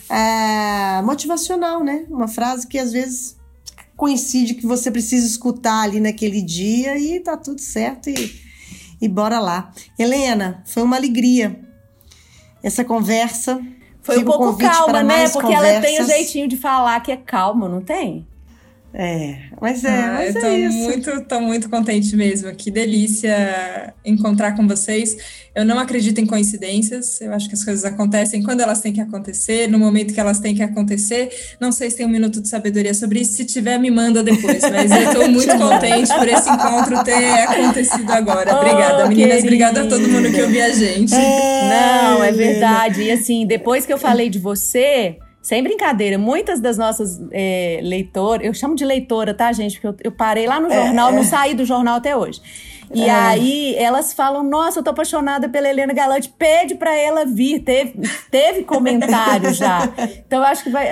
[SPEAKER 1] é, motivacional, né? Uma frase que às vezes coincide que você precisa escutar ali naquele dia e tá tudo certo e, e bora lá. Helena, foi uma alegria essa conversa.
[SPEAKER 4] Foi um pouco calma, né? Porque conversas. ela tem o jeitinho de falar que é calma, não tem?
[SPEAKER 1] É, mas é,
[SPEAKER 3] Ah,
[SPEAKER 1] mas
[SPEAKER 3] eu tô
[SPEAKER 1] é isso.
[SPEAKER 3] muito, tô muito contente mesmo. Que delícia encontrar com vocês. Eu não acredito em coincidências. Eu acho que as coisas acontecem quando elas têm que acontecer, no momento que elas têm que acontecer. Não sei se tem um minuto de sabedoria sobre isso. Se tiver, me manda depois. Mas eu tô muito contente por esse encontro ter acontecido agora. Obrigada,
[SPEAKER 4] Oh,
[SPEAKER 3] meninas.
[SPEAKER 4] querida.
[SPEAKER 3] Obrigada a todo mundo que ouviu a gente.
[SPEAKER 4] Não, é verdade. E assim, depois que eu falei de você, sem brincadeira, muitas das nossas é, leitoras, eu chamo de leitora, tá, gente? Porque eu, eu parei lá no jornal, não saí do jornal até hoje. E
[SPEAKER 1] É.
[SPEAKER 4] aí elas falam: Nossa, eu tô apaixonada pela Helena Galante, pede pra ela vir. Teve, teve comentário já. Então eu acho que vai,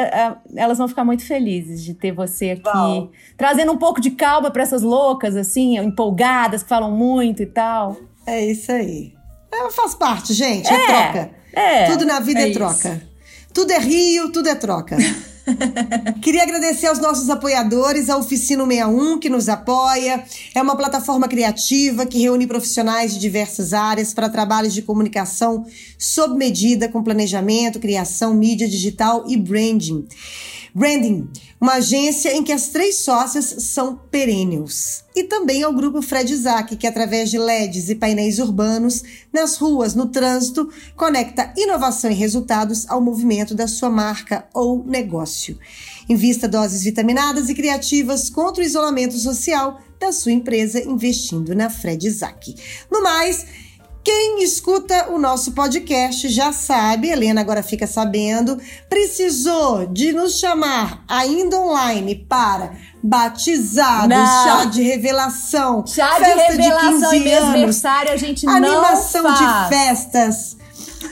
[SPEAKER 4] elas vão ficar muito felizes de ter você aqui,
[SPEAKER 1] Vão.
[SPEAKER 4] trazendo um pouco de calma pra essas loucas, assim, empolgadas, que falam muito e tal.
[SPEAKER 1] É isso aí. É, faz parte, gente. É, troca.
[SPEAKER 4] É.
[SPEAKER 1] Tudo na vida é,
[SPEAKER 3] é
[SPEAKER 1] troca. Tudo é rio, tudo é troca. Queria agradecer aos nossos apoiadores, a Oficina 61, que nos apoia. É uma plataforma criativa que reúne profissionais de diversas áreas para trabalhos de comunicação sob medida, com planejamento, criação, mídia digital e branding. Branding, uma agência em que as três sócias são perennials. E também ao grupo Fred Isaac, que através de LEDs e painéis urbanos, nas ruas, no trânsito, conecta inovação e resultados ao movimento da sua marca ou negócio. Invista doses vitaminadas e criativas contra o isolamento social da sua empresa investindo na Fred Isaac. No mais, quem escuta o nosso podcast já sabe, Helena agora fica sabendo, precisou de nos chamar ainda online para batizados,
[SPEAKER 4] Não.
[SPEAKER 1] chá de revelação,
[SPEAKER 4] Chá de
[SPEAKER 1] festa
[SPEAKER 4] revelação
[SPEAKER 1] de 15
[SPEAKER 4] e
[SPEAKER 1] anos,
[SPEAKER 4] aniversário a gente não
[SPEAKER 1] animação
[SPEAKER 4] faz.
[SPEAKER 1] de festas,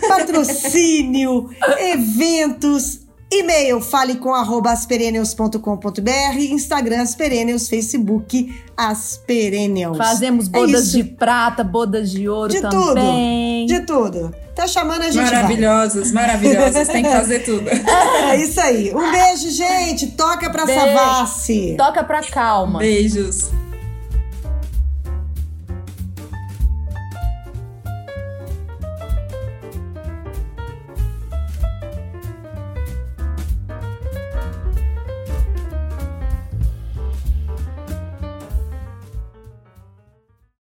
[SPEAKER 1] patrocínio, eventos, e-mail fale com arroba asperennials.com.br, Instagram Asperennials, Facebook Asperennials.
[SPEAKER 4] Fazemos
[SPEAKER 1] É
[SPEAKER 4] bodas
[SPEAKER 1] isso.
[SPEAKER 4] de prata, bodas de ouro
[SPEAKER 1] De
[SPEAKER 4] também.
[SPEAKER 1] De tudo. Tá chamando a gente vai.
[SPEAKER 3] Maravilhosas, maravilhosas. Tem que fazer tudo.
[SPEAKER 1] É isso aí. Um beijo, gente. Toca pra
[SPEAKER 4] Beijo.
[SPEAKER 1] Savassi.
[SPEAKER 4] Toca pra calma.
[SPEAKER 3] Beijos.